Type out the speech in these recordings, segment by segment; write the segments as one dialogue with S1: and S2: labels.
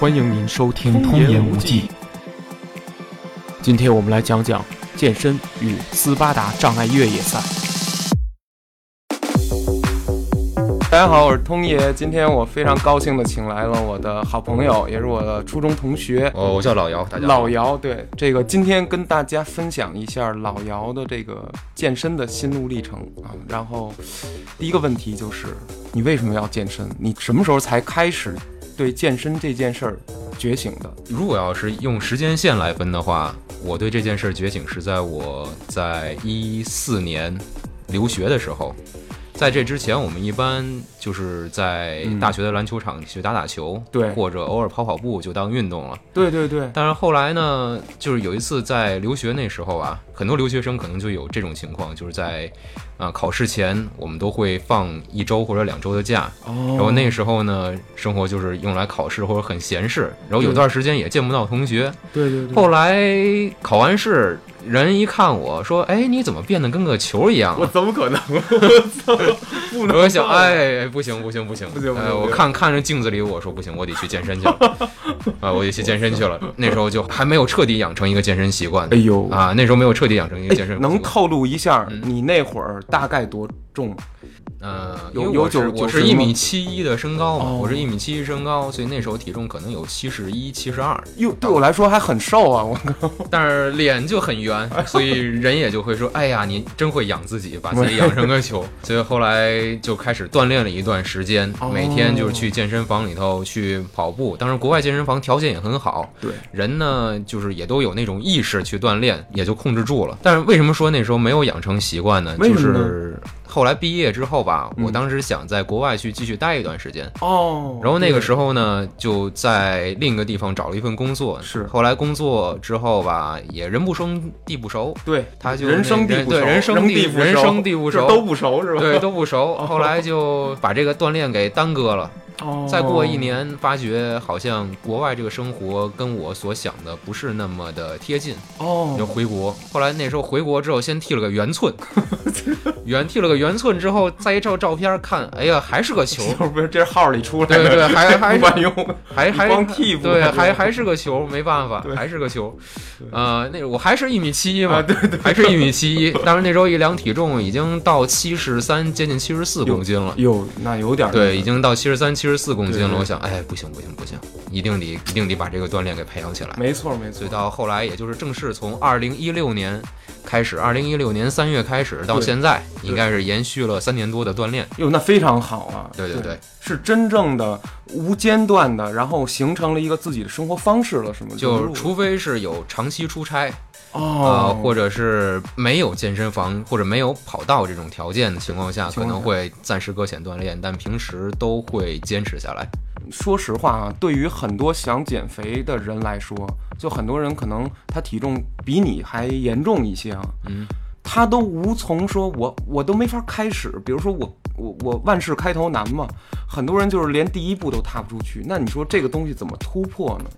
S1: 欢迎您收听《通言无忌》。今天我们来讲讲健身与斯巴达障碍越野赛。大家好，我是通爷。今天我非常高兴的请来了我的好朋友，也是我的初中同学。
S2: 哦，我叫老姚，大家
S1: 老姚，对这个今天跟大家分享一下老姚的这个健身的心路历程啊。然后第一个问题就是，你为什么要健身？你什么时候才开始对健身这件事儿觉醒的？
S2: 如果要是用时间线来分的话，我对这件事儿觉醒是在我在一四年留学的时候。在这之前，我们一般就是在大学的篮球场去打打球，
S1: 对，
S2: 或者偶尔跑跑步就当运动了。
S1: 对对对。
S2: 但是后来呢，就是有一次在留学那时候啊，很多留学生可能就有这种情况，就是在啊考试前，我们都会放一周或者两周的假。
S1: 哦。
S2: 然后那时候呢，生活就是用来考试或者很闲适，然后有段时间也见不到同学。
S1: 对对对。
S2: 后来考完试。人一看我说：“哎，你怎么变得跟个球一样？”
S1: 我怎么可能？不能！
S2: 我想，哎，不行，不行，
S1: 不
S2: 行，
S1: 不行！
S2: 我看看着镜子里，我说不行，我得去健身去了。啊，我得去健身去了。那时候就还没有彻底养成一个健身习惯。
S1: 哎呦
S2: 啊，那时候没有彻底养成一个健身。
S1: 能透露一下你那会儿大概多重？
S2: 呃，
S1: 有有九，
S2: 我是一米七一的身高嘛，我是一米七一身高，所以那时候体重可能有七十一、七十二。
S1: 哟，对我来说还很瘦啊，我靠！
S2: 但是脸就很圆，所以人也就会说：“哎呀，你真会养自己，把自己养成个球。”所以后来就开始锻炼了一段时间，每天就是去健身房里头去跑步。当然国外健身房条件也很好，
S1: 对
S2: 人呢就是也都有那种意识去锻炼，也就控制住了。但是为什么说那时候没有养成习惯呢？就是后来毕业之后吧，我当时想在国外去继续待一段时间
S1: 哦。
S2: 然后那个时候呢，就在另一个地方找了一份工作。
S1: 是
S2: 后来工作之后吧，也人不生地不熟。
S1: 对，
S2: 他就
S1: 人生地不熟，
S2: 人生地人生地不熟，
S1: 都不熟是吧？
S2: 对，都不熟。后来就把这个锻炼给耽搁了。再过一年，发觉好像国外这个生活跟我所想的不是那么的贴近
S1: 哦，
S2: 就回国。后来那时候回国之后，先剃了个圆寸，圆剃了个圆寸之后，再一照照片看，哎呀，还是个球，
S1: 不是这是号里出来
S2: 的，对对，还还
S1: 管用，
S2: 还还
S1: 光剃
S2: 对，还还是个球，没办法，还是个球。呃，那我还是一米七一嘛，
S1: 对对，
S2: 还是一米七一。当时那时候一量体重已经到七十三，接近七十四公斤了，
S1: 哟，那有点
S2: 对，已经到七十三、七十四公斤了。我想，哎，不行不行不行，一定得一定得把这个锻炼给培养起来。
S1: 没错没错。
S2: 所以到后来，也就是正式从二零一六年开始，二零一六年三月开始到现在，应该是延续了三年多的锻炼。
S1: 哟，那非常好啊！
S2: 对对对，
S1: 是真正的无间断的，然后形成了一个自己的生活方式了，是吗？
S2: 就除非是有长期出差。
S1: 哦，
S2: 或者是没有健身房或者没有跑道这种条件的情况下，可能会暂时搁浅锻炼，但平时都会坚持下来。
S1: 说实话啊，对于很多想减肥的人来说，就很多人可能他体重比你还严重一些啊，
S2: 嗯，
S1: 他都无从说，我我都没法开始。比如说我我我万事开头难嘛，很多人就是连第一步都踏不出去。那你说这个东西怎么突破呢？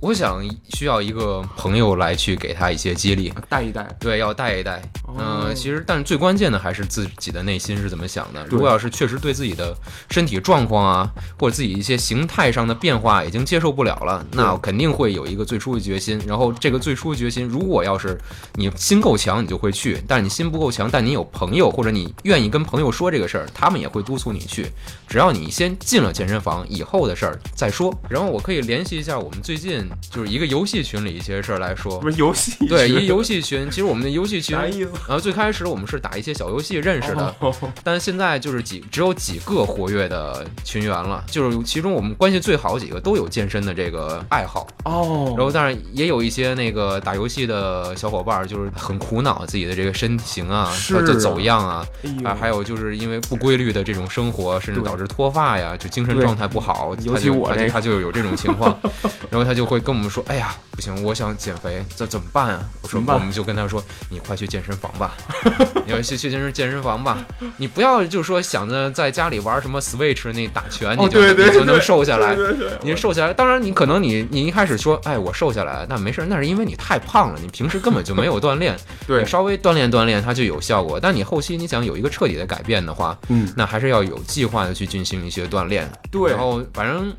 S2: 我想需要一个朋友来去给他一些激励，
S1: 带一带，
S2: 对，要带一带。嗯，其实，但是最关键的还是自己的内心是怎么想的。如果要是确实对自己的身体状况啊，或者自己一些形态上的变化已经接受不了了，那肯定会有一个最初的决心。然后这个最初的决心，如果要是你心够强，你就会去；但是你心不够强，但你有朋友或者你愿意跟朋友说这个事儿，他们也会督促你去。只要你先进了健身房，以后的事儿再说。然后我可以联系一下我们最近。就是一个游戏群里一些事儿来说，
S1: 不是游戏
S2: 对一游戏群，其实我们的游戏群
S1: 啥意思？
S2: 然后最开始我们是打一些小游戏认识的，但现在就是几只有几个活跃的群员了，就是其中我们关系最好几个都有健身的这个爱好
S1: 哦。
S2: 然后当然也有一些那个打游戏的小伙伴，就是很苦恼自己的这个身形啊，就走样啊，啊，还有就是因为不规律的这种生活，甚至导致脱发呀，就精神状态不好，
S1: 尤其我这
S2: 他就有这种情况，然后他就会跟我们说：“哎呀，不行，我想减肥，这怎么办啊？”我说：“我们就跟他说，你快去健身房吧，你要去去健身健身房吧，你不要就说想着在家里玩什么 Switch 那打拳，你就你就能瘦下来。你瘦下来，当然你可能你你一开始说，哎，我瘦下来，那没事，那是因为你太胖了，你平时根本就没有锻炼，
S1: 对，
S2: 稍微锻炼锻炼它就有效果。但你后期你想有一个彻底的改变的话，
S1: 嗯，
S2: 那还是要有计划的去进行一些锻炼，
S1: 对，
S2: 然后反正。”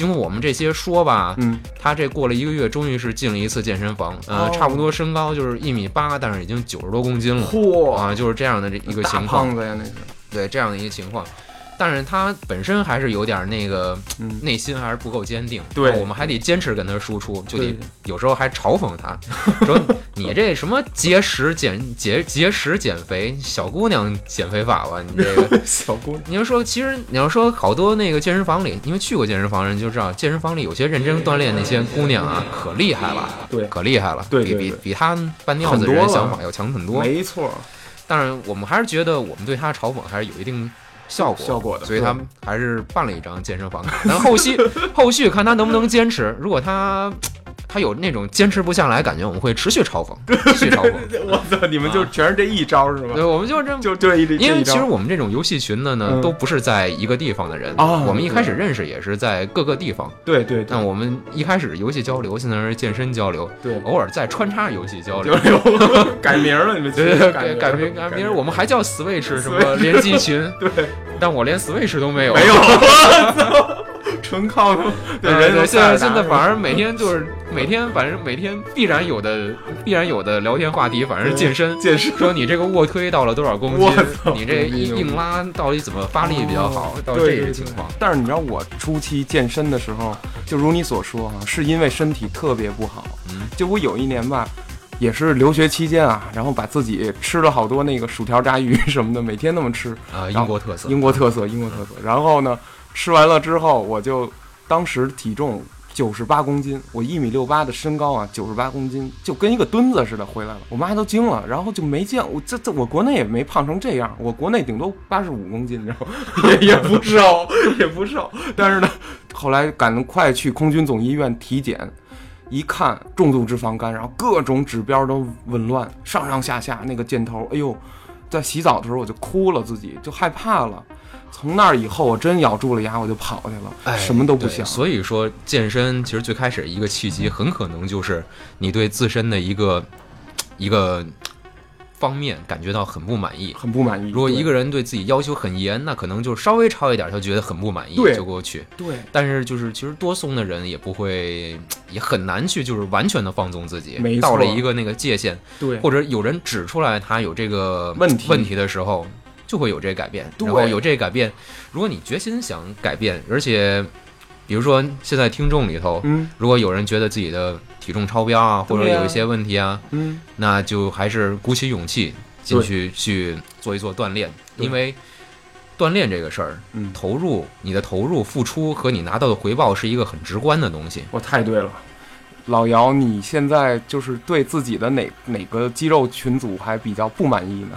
S2: 经过我们这些说吧，
S1: 嗯，
S2: 他这过了一个月，终于是进了一次健身房，呃，
S1: 哦。
S2: 差不多身高就是一米八，但是已经九十多公斤了。
S1: 嚯，
S2: 啊，就是这样的这一个
S1: 大
S2: 情况，
S1: 胖子呀，那是，
S2: 对这样的一个情况，但是他本身还是有点那个
S1: 嗯，
S2: 内心还是不够坚定，
S1: 对。
S2: 我们还得坚持跟他输出，就得有时候还嘲讽他，说你这什么节食减节节食减肥小姑娘减肥法吧，你这个。
S1: 小姑娘，
S2: 你要说，其实你要说好多那个健身房里，因为去过健身房的人就知道，健身房里有些认真锻炼那些姑娘啊，可厉害了，
S1: 对。
S2: 可厉害了，比比
S1: 对对。对
S2: 比他半吊子人想法要强很多。
S1: 没错，
S2: 但是我们还是觉得我们对他嘲讽还是有一定效果，
S1: 效果的
S2: 所以他还是办了一张健身房卡。但后续 后续看他能不能坚持，如果他他有那种坚持不下来感觉，我们会持续嘲讽，持续嘲讽。
S1: 我操，你们就全是这一招是
S2: 对，我们就这么。
S1: 就对
S2: 因为，其实我们这种游戏群的呢，
S1: 嗯。
S2: 都不是在一个地方的人。
S1: 哦
S2: 我们一开始认识也是在各个地方。
S1: 对对对。
S2: 但我们一开始游戏交流，现在是健身交流，
S1: 对，
S2: 偶尔再穿插游戏交流。
S1: 改名了，你们
S2: 对对，
S1: 改
S2: 名改名，我们还叫 Switch 什么联机群，
S1: 对。
S2: 但我连 Switch 都没有。
S1: 没有，纯靠 对
S2: 对
S1: 人
S2: 对，现在现在反
S1: 而
S2: 而每天就是 每天，反正每天必然有的必然有的聊天话题，反正是健身。
S1: 健身
S2: 说你这个卧推到了多少公斤？你这硬拉到底怎么发力比较好？到这个情况，
S1: 但是你知道我初期健身的时候，就如你所说啊，是因为身体特别不好。
S2: 嗯，
S1: 就我有一年吧，也是留学期间啊，然后把自己吃了好多那个薯条炸鱼什么的，每天那么吃，
S2: 啊，英国特色。
S1: 英国特色，英国特色。然后呢，吃完了之后，我就当时体重九十八公斤，我一米六八的身高啊，九十八公斤，就跟一个墩子似的回来了。我妈都惊了，然后就没见我这这我国内也没胖成这样，我国内顶多八十五公斤，你知道吗？也也不瘦，也不瘦。但是呢，后来赶快去空军总医院体检。一看重度脂肪肝，然后各种指标都紊乱，上上下下那个箭头，哎呦，在洗澡的时候我就哭了，自己就害怕了。从那儿以后，我真咬住了牙，我就跑去了，
S2: 哎，
S1: 什么都不
S2: 对
S1: 想。
S2: 所以说，健身其实最开始一个契机，很可能就是你对自身的一个一个方面感觉到很不满意。
S1: 很不满意。
S2: 如果一
S1: 个
S2: 个人对自己要求很严，那可能就稍微超一点，他觉得很不满意就过去。
S1: 对
S2: 但是就是其实多松的人也不会，也很难去就是完全的放纵自己
S1: 没。
S2: 到了一个那个界限，
S1: 对
S2: 或者有人指出来他有这个
S1: 问题
S2: 问题的时候，就会有这个改变。
S1: 对
S2: 然后有这个改变，如果你决心想改变，而且比如说现在听众里头，
S1: 嗯
S2: 如果有人觉得自己的体重超标啊，或者有一些问题啊，
S1: 嗯，
S2: 那就还是鼓起勇气进去去做一做锻炼，因为锻炼这个事儿，
S1: 嗯
S2: 投入你的投入、付出和你拿到的回报是一个很直观的东西。
S1: 我太对了。老姚，你现在就是对自己的哪哪个肌肉群组还比较不满意呢？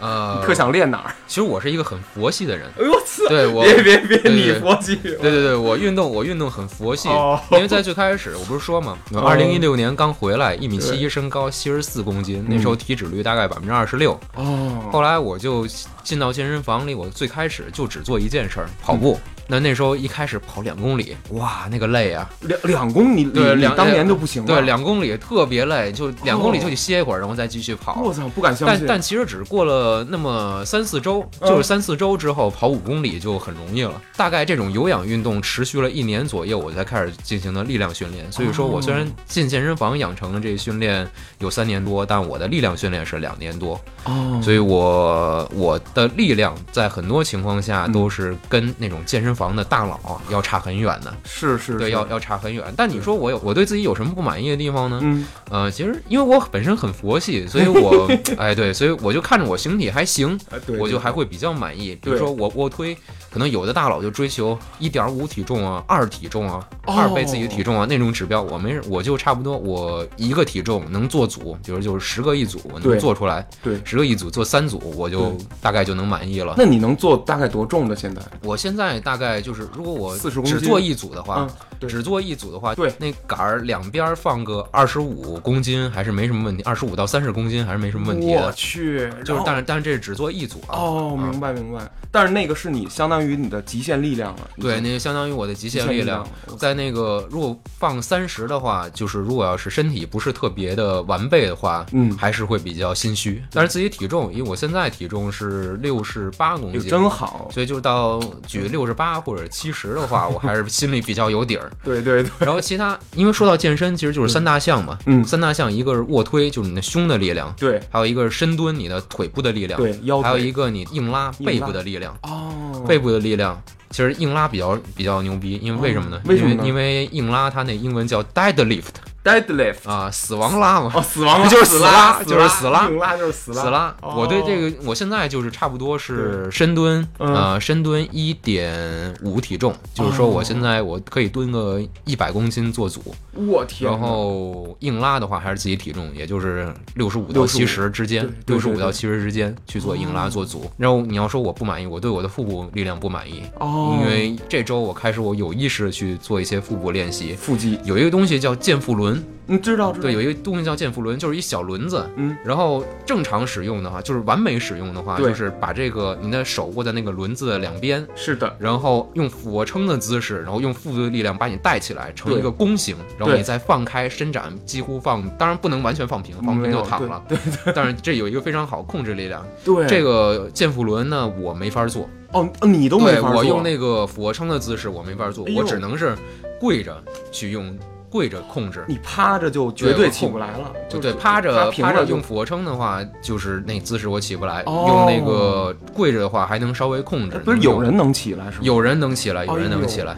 S2: 呃，
S1: 特想练哪儿？
S2: 其实我是一个很佛系的人，
S1: 哎呦我操！
S2: 对我，
S1: 别别别，
S2: 对
S1: 你佛系。
S2: 对对对，我运动我运动很佛系，
S1: 哦
S2: 因为在最开始我不是说嘛，
S1: 哦
S2: 二零一六年刚回来，一米七
S1: 对
S2: 一身高，七十四公斤，
S1: 嗯
S2: 那时候体脂率大概百分之二十六。
S1: 哦，
S2: 后来我就进到健身房里，我最开始就只做一件事儿，跑步。那那时候一开始跑两公里，哇，那个累啊！
S1: 两两公里，
S2: 对两
S1: 当年都不行了。
S2: 对，两公里特别累，就两公里
S1: 哦
S2: 就得歇一会儿，然后再继续跑。
S1: 我操，不敢相信。
S2: 但但其实只过了那么三四周，
S1: 嗯
S2: 就是三四周之后跑五公里就很容易了。大概这种有氧运动持续了一年左右，我才开始进行的力量训练。所以说我虽然进健身房养成了这个训练有三年多，但我的力量训练是两年多。
S1: 哦，
S2: 所以我我的力量在很多情况下
S1: 嗯
S2: 都是跟那种健身房的大佬啊要差很远的。
S1: 是是，
S2: 对，要要差很远。但你说我有我对自己有什么不满意的地方呢？
S1: 嗯，
S2: 呃，其实因为我本身很佛系，所以我 哎对，所以我就看着我形体还行，
S1: 哎对，
S2: 我就还会比较满意。比如说我卧推，可能有的大佬就追求一点五体重啊、二体重啊、
S1: 哦
S2: 二倍自己的体重啊那种指标，我没事，我就差不多我一个体重能做组，比如就是十个一组，我能做出来，
S1: 对。
S2: 十个一组做三组，我就大概就能满意了。
S1: 那你能做大概多重的？现在
S2: 我现在大概就是，如果我
S1: 40公斤
S2: 只做一组的话，只做一组的话，
S1: 对
S2: 那杆儿两边放个二十五公斤还是没什么问题，二十五到三十公斤还是没什么问题
S1: 我。去，
S2: 就是，但是但是这是只做一组啊。
S1: 哦，
S2: 啊
S1: 明白明白。但是那个是你相当于你的极限力量了。
S2: 对，那个相当于我的极限力量。在那个如果放三十的话，就是如果要是身体不是特别的完备的话，
S1: 嗯，
S2: 还是会比较心虚。但是自己体重，因为我现在体重是六十八公斤，
S1: 真好。
S2: 所以就到举六十八或者七十的话，我还是心里比较有底儿。
S1: 对对对。
S2: 然后其他，因为说到健身，其实就是三大项嘛。
S1: 嗯。
S2: 三大项，一个是卧推，就是你的胸的力量。
S1: 对。
S2: 还有一个是深蹲，你的腿部的力量。
S1: 对。腰。
S2: 还有一个你硬拉背部的力量。
S1: 哦。
S2: 背部的力量。其实硬拉比较比较牛逼，因为为什么呢？
S1: 为什么？
S2: 因为硬拉它那英文叫 deadlift。
S1: Deadlift
S2: 啊，死亡拉嘛，
S1: 哦，死亡
S2: 就是死
S1: 拉，
S2: 就是死
S1: 拉，硬拉就是死
S2: 拉，死拉。我对这个，我现在就是差不多是深蹲，呃，深蹲一点五体重，就是说我现在我可以蹲个一百公斤做组。
S1: 我天！
S2: 然后硬拉的话还是自己体重，也就是六十五到七十之间，六十五到七十之间去做硬拉做组。然后你要说我不满意，我对我的腹部力量不满意，
S1: 哦，
S2: 因为这周我开始我有意识的去做一些腹部练习，
S1: 腹肌
S2: 有一个东西叫健腹轮。
S1: 你知道？
S2: 对，有一个东西叫健腹轮，就是一小轮子。
S1: 嗯，
S2: 然后正常使用的话，就是完美使用的话，就是把这个你的手握在那个轮子的两边。
S1: 是的。
S2: 然后用俯卧撑的姿势，然后用腹部的力量把你带起来，成一个弓形。然后你再放开伸展，几乎放，当然不能完全放平，放平就躺了。
S1: 对
S2: 对。但是这有一个非常好控制力量。
S1: 对。
S2: 这个健腹轮呢，我没法做。
S1: 哦，你都没法
S2: 做。我用那个俯卧撑的姿势，我没法做，我只能是跪着去用。跪着控制，
S1: 你趴着就绝
S2: 对
S1: 起不来了。
S2: 就对，趴着
S1: 趴
S2: 着用俯卧撑的话，就是那姿势我起不来。用那个跪着的话，还能稍微控制。
S1: 不是有人能起来是吗？
S2: 有人能起来，有人能起来。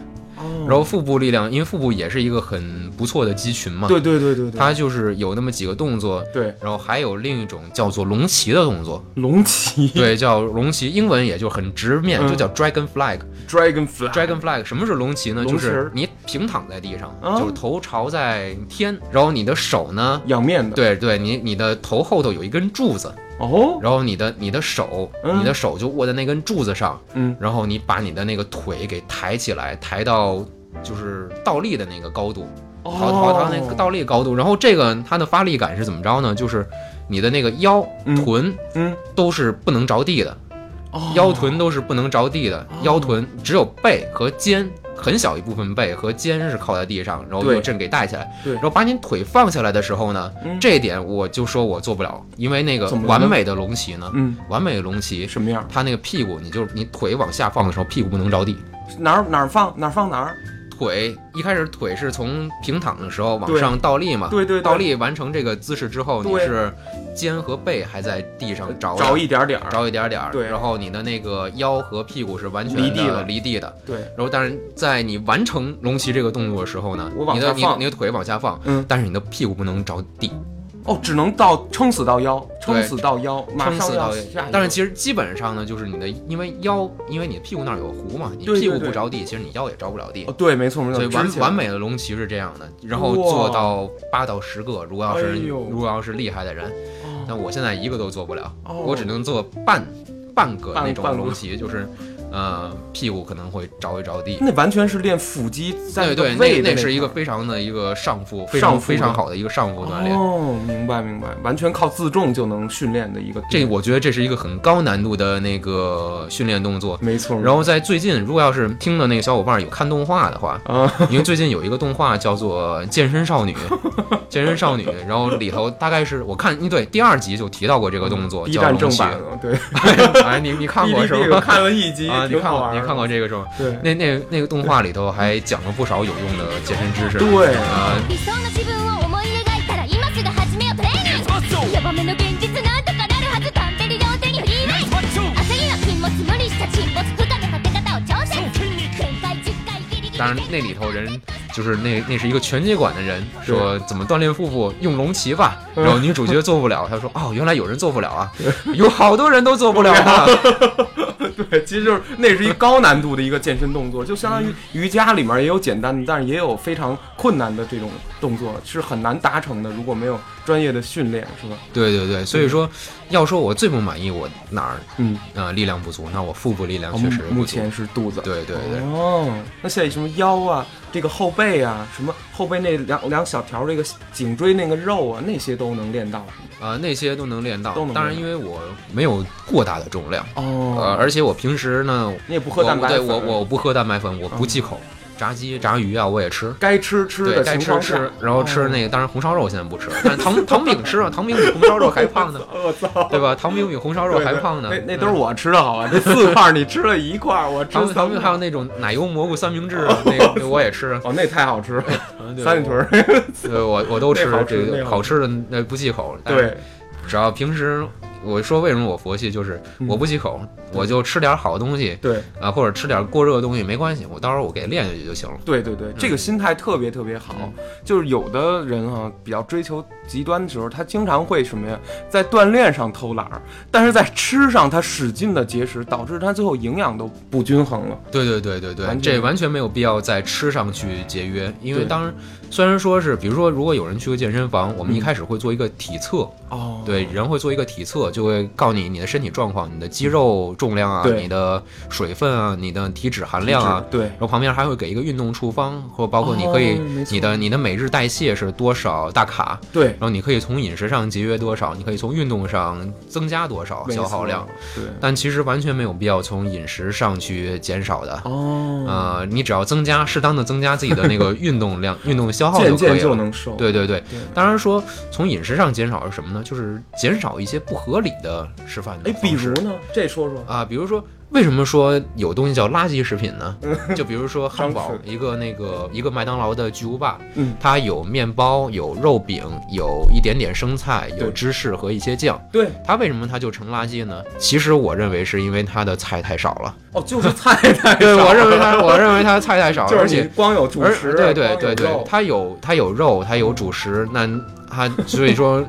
S2: 然后腹部力量，因为腹部也是一个很不错的肌群嘛。
S1: 对对对对对。
S2: 它就是有那么几个动作。
S1: 对。
S2: 然后还有另一种叫做龙骑的动作。
S1: 龙骑。
S2: 对，叫龙骑，英文也就很直面，就叫 dragon flag。
S1: dragon flag。
S2: dragon flag。什么是龙骑呢？就是你平躺在地上，就是头朝在天，然后你的手呢
S1: 仰面的。
S2: 对对，你你的头后头有一根柱子。
S1: 哦，
S2: 然后你的你的手，你的手就握在那根柱子上，
S1: 嗯，
S2: 然后你把你的那个腿给抬起来，抬到就是倒立的那个高度，
S1: 哦。
S2: 抬到那个倒立高度，然后这个它的发力感是怎么着呢？就是你的那个腰、臀，
S1: 嗯，
S2: 都是不能着地的，腰臀都是不能着地的，腰臀只有背和肩。很小一部分背和肩是靠在地上，然后用这给带起来。
S1: 对，
S2: 然后把你腿放下来的时候呢，这一点我就说我做不了，因为那个完美的龙骑呢，
S1: 嗯，
S2: 完美的龙骑
S1: 什么样？
S2: 它那个屁股，你就你腿往下放的时候，屁股不能着地。
S1: 哪儿哪儿放哪儿放哪儿。
S2: 腿一开始腿是从平躺的时候往上倒立嘛？
S1: 对对，
S2: 倒立完成这个姿势之后，你是肩和背还在地上着
S1: 着一点点，
S2: 着一点点。
S1: 对，
S2: 然后你的那个腰和屁股是完全
S1: 离地的，
S2: 离地的。
S1: 对。
S2: 然后，但是在你完成龙骑这个动作的时候呢，
S1: 我往
S2: 下放，你的腿往下放，
S1: 嗯，
S2: 但是你的屁股不能着地。
S1: 哦，只能到撑死到腰，撑死到腰，
S2: 撑死到
S1: 下。
S2: 但是其实基本上呢，就是你的，因为腰，因为你的屁股那儿有弧嘛，你屁股不着地，其实你腰也着不了地。
S1: 对，没错没错。
S2: 所以完完美的龙骑是这样的，然后做到八到十个，如果要是如果要是厉害的人，那我现在一个都做不了，我只能做半半个那种龙骑，就是。呃，屁股可能会着一着地，
S1: 那完全是练腹肌，
S2: 对对，那那是一个非常的一个上腹，非常非常好的一个上腹锻炼。
S1: 哦，明白明白，完全靠自重就能训练的一个。
S2: 这我觉得这是一个很高难度的那个训练动作，
S1: 没错。
S2: 然后在最近，如果要是听的那个小伙伴有看动画的话，
S1: 啊，
S2: 因为最近有一个动画叫做《健身少女》，健身少女，然后里头大概是我看，对，第二集就提到过这个动作，叫
S1: 正版，对，
S2: 哎，你你看过是吧？
S1: 看了一集。
S2: 你看过？你看过这个是吧？
S1: 对，
S2: 那那那个动画里头还讲了不少有用的健身知识。
S1: 对
S2: 啊。当然，那里头人就是那那是一个拳击馆的人说怎么锻炼腹部，用龙骑吧。然后女主角做不了，她说哦，原来有人做不了啊，有好多人都做不了啊。
S1: 对，其实就是那是一高难度的一个健身动作，就相当于瑜伽里面也有简单的，但是也有非常困难的这种动作，是很难达成的。如果没有专业的训练，是吧？
S2: 对对对，所以说，要说我最不满意我哪儿，
S1: 嗯，
S2: 呃，力量不足，那我腹部力量确实
S1: 目前是肚子。
S2: 对对对。
S1: 哦，那像什么腰啊，这个后背啊，什么后背那两两小条这个颈椎那个肉啊，那些都能练到。
S2: 啊，那些都能练到。
S1: 都能。
S2: 当然，因为我没有过大的重量。
S1: 哦。
S2: 呃，而且我平时呢，
S1: 你也不喝蛋白
S2: 粉。对，我我不喝蛋白粉，我不忌口。炸鸡、炸鱼啊，我也吃，
S1: 该吃吃的，
S2: 该吃吃，然后吃那个，当然红烧肉现在不吃，但糖糖饼吃啊，糖饼比红烧肉还胖呢，
S1: 我操，
S2: 对吧？糖饼比红烧肉还胖呢，
S1: 那那都是我吃的好吧？这四块你吃了一块，我吃
S2: 糖饼还有那种奶油蘑菇三明治，那个 我也吃，
S1: 哦，那太好吃了，三里屯，
S2: 对，我我都吃，这个好吃的那不忌口，
S1: 对，
S2: 只要平时。我说为什么我佛系，就是我不忌口，我就吃点好东西，
S1: 对
S2: 啊，或者吃点过热的东西没关系，我到时候我给练下去就行了。
S1: 对对对，这个心态特别特别好。就是有的人啊，比较追求极端的时候，他经常会什么呀，在锻炼上偷懒儿，但是在吃上他使劲的节食，导致他最后营养都不均衡了。
S2: 对对对对对，这完全没有必要在吃上去节约，因为当然虽然说是，比如说如果有人去过健身房，我们一开始会做一个体测，
S1: 哦，
S2: 对，人会做一个体测。就会告诉你你的身体状况，你的肌肉重量啊，你的水分啊，你的体脂含量啊，
S1: 对，
S2: 然后旁边还会给一个运动处方，或包括你可以你的你的每日代谢是多少大卡，
S1: 对，
S2: 然后你可以从饮食上节约多少，你可以从运动上增加多少消耗量，
S1: 对，
S2: 但其实完全没有必要从饮食上去减少的。
S1: 哦，
S2: 呃，你只要增加适当的增加自己的那个运动量、运动消耗就
S1: 可以了，对
S2: 对对，当然说从饮食上减少是什么呢？就是减少一些不合理的。吃饭
S1: 哎，比如呢？这说说
S2: 啊，比如说。为什么说有东西叫垃圾食品呢？就比如说汉堡，一个那个一个麦当劳的巨无霸，
S1: 嗯，
S2: 它有面包，有肉饼，有一点点生菜，有芝士和一些酱。
S1: 对，
S2: 它为什么它就成垃圾呢？其实我认为是因为它的菜太少了。
S1: 哦，就是菜太少。
S2: 对，我认为它，我认为它菜太少，而且
S1: 光有主食。
S2: 对对对对，它有它有肉，它有主食，那它所以说。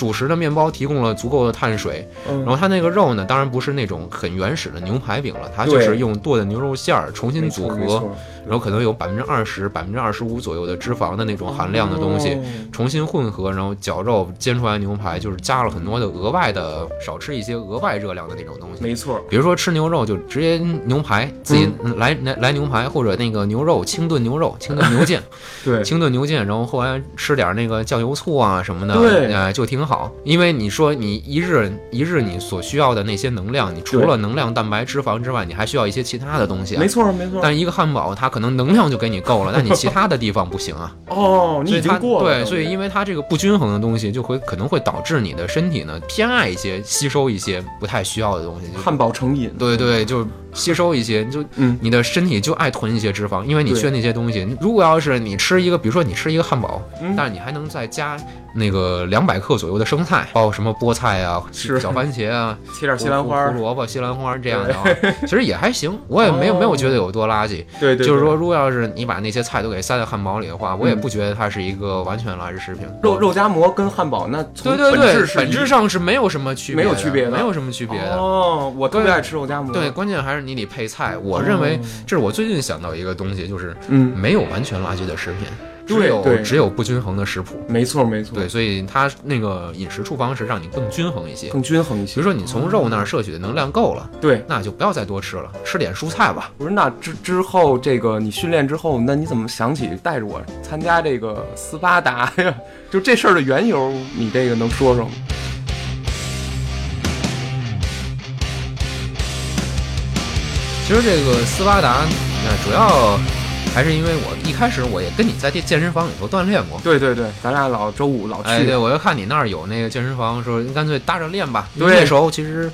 S2: 主食的面包提供了足够的碳水，然后它那个肉呢，当然不是那种很原始的牛排饼了，它就是用剁的牛肉馅儿重新组合。然后可能有百分之二十、百分之二十五左右的脂肪的那种含量的东西，重新混合，然后绞肉煎出来牛排，就是加了很多的额外的，少吃一些额外热量的那种东西。
S1: 没错，
S2: 比如说吃牛肉就直接牛排，自己来来来牛排，或者那个牛肉清炖牛肉、清炖牛腱，
S1: 对，
S2: 清炖牛腱，然后后来吃点那个酱油醋啊什么的，
S1: 对，
S2: 哎，就挺好。因为你说你一日一日你所需要的那些能量，你除了能量、蛋白、脂肪之外，你还需要一些其他的东西。
S1: 没错，没错。
S2: 但一个汉堡它可能能量就给你够了，但你其他的地方不行啊。
S1: 哦，你已经过
S2: 了。对，所以因为它这个不均衡的东西，就会可能会导致你的身体呢偏爱一些，吸收一些不太需要的东西。
S1: 汉堡成瘾。
S2: 对对，就吸收一些，就
S1: 嗯，
S2: 你的身体就爱囤一些脂肪，因为你缺那些东西。如果要是你吃一个，比如说你吃一个汉堡，但是你还能再加那个两百克左右的生菜，包括什么菠菜啊、小番茄啊，
S1: 切点西兰花、
S2: 胡萝卜、西兰花这样的，其实也还行。我也没有没有觉得有多垃圾。
S1: 对对，
S2: 就是说，如果要是你把那些菜都给塞在汉堡里的话，我也不觉得它是一个完全垃圾食品。
S1: 肉肉夹馍跟汉堡那
S2: 对对对，
S1: 本
S2: 质上是没有什么区别，
S1: 没有区别，
S2: 没有什么区别的。
S1: 哦，我特别爱吃肉夹馍。
S2: 对，关键还是你得配菜。我认为这是我最近想到一个东西，就是
S1: 嗯，
S2: 没有完全垃圾的食品。
S1: 只
S2: 有只有不均衡的食谱，
S1: 没错没错。
S2: 对，所以它那个饮食处方是让你更均衡一些，
S1: 更均衡一些。
S2: 比如说你从肉那儿摄取的能量够了，
S1: 对，
S2: 那就不要再多吃了，吃点蔬菜吧。
S1: 不是，那之之后这个你训练之后，那你怎么想起带着我参加这个斯巴达呀？就这事儿的缘由，你这个能说说吗？
S2: 其实这个斯巴达，呃主要。还是因为我一开始我也跟你在健健身房里头锻炼过，
S1: 对对对，咱俩老周五老去。
S2: 哎，对，我就看你那儿有那个健身房，说干脆搭着练吧。那时候其实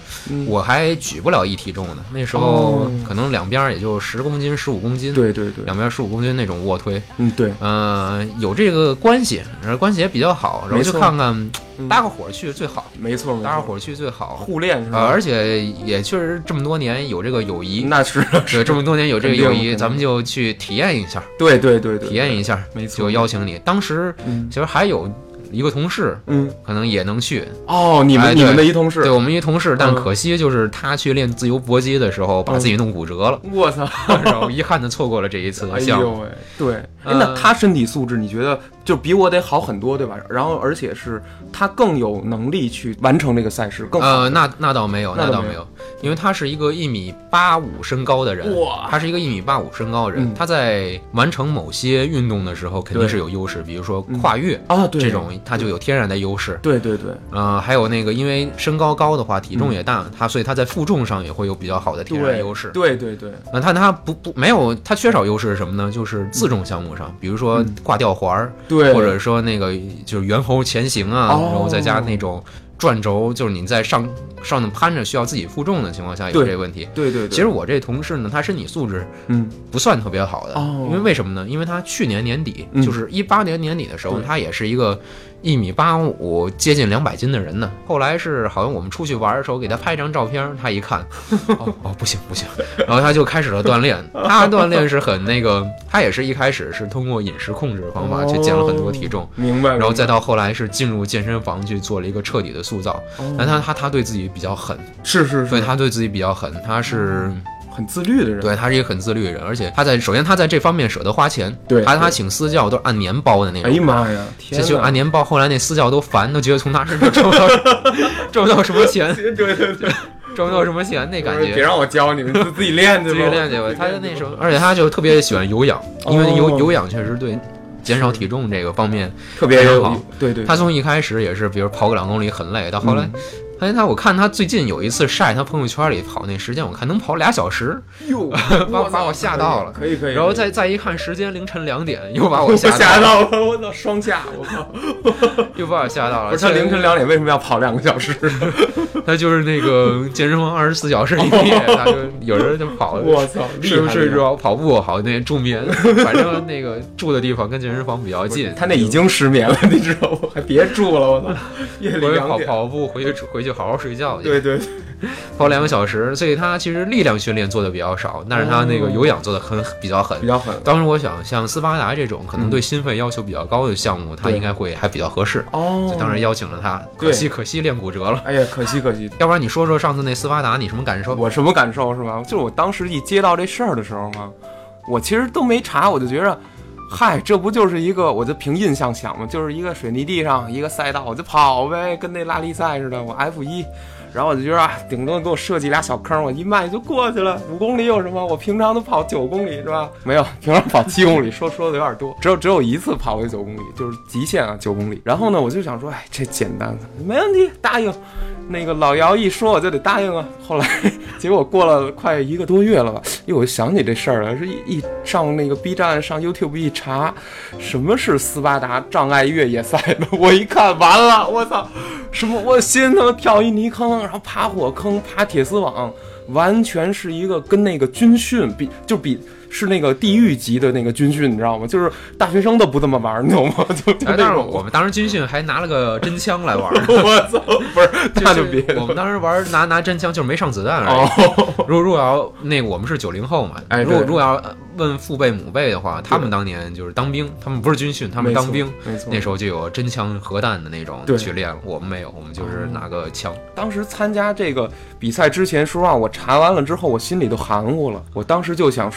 S2: 我还举不了一体重呢，那时候可能两边也就十公斤、十五公斤。
S1: 对对对，
S2: 两边十五公斤那种卧推。
S1: 嗯，对，
S2: 嗯，有这个关系，然后关系也比较好，然后就看看。搭个伙去最好，
S1: 没错，
S2: 搭个伙去最好，
S1: 互练是吧？
S2: 而且也确实这么多年有这个友谊，
S1: 那是
S2: 对这么多年有这个友谊，咱们就去体验一下。
S1: 对对对对，
S2: 体验一下，
S1: 没错，
S2: 就邀请你。当时其实还有一个同事，
S1: 嗯，
S2: 可能也能去。
S1: 哦，你们、
S2: 哎
S1: 你们的一同事，
S2: 对我们一同事，但
S1: 嗯。
S2: 可惜就是他去练自由搏击的时候，把自己弄骨折了，
S1: 我操，
S2: 然后遗憾的错过了这一次
S1: 哎
S2: 项目。
S1: 呦喂，对，那他身体素质你觉得就比我得好很多，对吧？然后而且是他更有能力去完成这个赛事，更
S2: 呃，那那倒没有
S1: 那倒没有，
S2: 因为他是一个一米八五身高的人，他是一个一米八五身高的人，
S1: 嗯
S2: 他在完成某些运动的时候肯定是有优势，比如说跨越、
S1: 啊，对
S2: 这种，他就有天然的优势。
S1: 对对对
S2: 呃，还有那个，因为身高高的话，体重也大，他所以他在负重上也会有比较好的天然优势。
S1: 对对对，
S2: 那他他不不没有，他缺少优势是什么呢？就是自重项目上，比如说挂吊环儿，
S1: 对，
S2: 或者说那个就是猿猴前行啊，
S1: 哦
S2: 然后再加那种转轴，就是你在上上头攀着需要自己负重的情况下有这个问题。
S1: 对对对，
S2: 其实我这同事呢，他身体素质
S1: 嗯。
S2: 不算特别好的，
S1: 哦。
S2: 因为为什么呢？因为他去年年底，
S1: 嗯。
S2: 就是一八年年底的时候，
S1: 对。
S2: 他也是一个一米八五，接近两百斤的人呢。后来是好像我们出去玩的时候，给他拍一张照片，他一看，哦哦不行不行，然后他就开始了锻炼。他锻炼是很那个，他也是一开始是通过饮食控制的方法去减了很多体重。
S1: 哦明白，
S2: 然后再到后来是进入健身房去做了一个彻底的塑造，
S1: 白
S2: 但他他他对自己比较狠，
S1: 是是是，
S2: 所以他对自己比较狠，他是
S1: 很自律的人，
S2: 对他是一个很自律的人，而且他在首先他在这方面舍得花钱，
S1: 对对
S2: 他他请私教都是按年包的那种，
S1: 哎呀妈呀，天，
S2: 这就按年包，后来那私教都烦，都觉得从他身上 挣不到挣不到什么钱，
S1: 对对对，
S2: 挣不到什么钱那感觉。别。
S1: 让我教你们，自自己练去吧。
S2: 自，己练去吧，他就那时候，而且他就特别喜欢有氧，因为有
S1: 哦
S2: 有氧确实对减少体重这个方面，
S1: 特别
S2: 好，
S1: 对对，
S2: 他从一开始也是，比如跑个两公里很累，到后来
S1: 嗯，
S2: 发现他，我看他最近有一次晒他朋友圈里跑那时间，我看能跑俩小时，
S1: 哟，
S2: 把把我吓到了
S1: 可以可以，
S2: 然后再再一看时间凌晨两点，又把我
S1: 我
S2: 吓
S1: 吓
S2: 到了，
S1: 我操，双吓，我靠！
S2: 又把我吓到了。
S1: 不是他凌晨两点为什么要跑两个小时？
S2: 他就是那个健身房二十四小时营业，他就有人就跑，
S1: 我操，厉
S2: 睡不睡着跑步好那助眠，反正那个住的地方跟健身房比较近。
S1: 他那已经失眠了，你知道吗？还别住了，我操！夜里
S2: 跑，跑步，回去回去好好睡觉去。
S1: 对对，
S2: 跑两个小时，所以他其实力量训练做的比较少，但是他那个有氧做的很比较狠
S1: 比。较狠。
S2: 当时我想，像斯巴达这种可能对心肺要求比较高的项目，他应该会还比较合适。
S1: 哦
S2: 就当时邀请了他，可惜可惜练骨折了。
S1: 哎呀，可惜可惜。
S2: 要不然你说说上次那斯巴达你什么感受？
S1: 我什么感受是吧？就是我当时一接到这事儿的时候嘛，我其实都没查，我就觉着，嗨，这不就是一个，我就凭印象想嘛，就是一个水泥地上一个赛道，我就跑呗，跟那拉力赛似的，我 F 一。然后我就觉得啊，顶多给我设计俩小坑，我一迈就过去了。五公里有什么？我平常都跑九公里是吧？没有，平常跑七公里，说说的有点多。只有只有一次跑过九公里，就是极限啊，九公里。然后呢，我就想说，哎，这简单，没问题，答应。那个老姚一说我就得答应啊。后来 结果过了快一个多月了吧，哟，我想起这事儿了，是一一上那个 B 站上 YouTube 一查，什么是斯巴达障碍越野赛的，我一看完了，我操，什么我心他妈跳一泥坑，然后爬火坑，爬铁丝网，完全是一个跟那个军训比，就比。是那个地狱级的那个军训，你知道吗？就是大学生都不这么玩，你懂吗？就
S2: 但是我们当时军训还拿了个真枪来玩儿，
S1: 我操，不是，那就别
S2: 我们当时玩拿拿真枪，就是没上子弹而已。
S1: 哦，
S2: 如果如果要那个我们是九零后嘛，
S1: 哎
S2: 如果如果要问父辈母辈的话，他们当年就是当兵，他们不是军训，他们当兵，
S1: 没错，
S2: 那时候就有真枪核弹的那种
S1: 对
S2: 去练了。我们没有，我们就是拿个枪。
S1: 当时参加这个比赛之前，说实话，我查完了之后，我心里都含糊了。我当时就想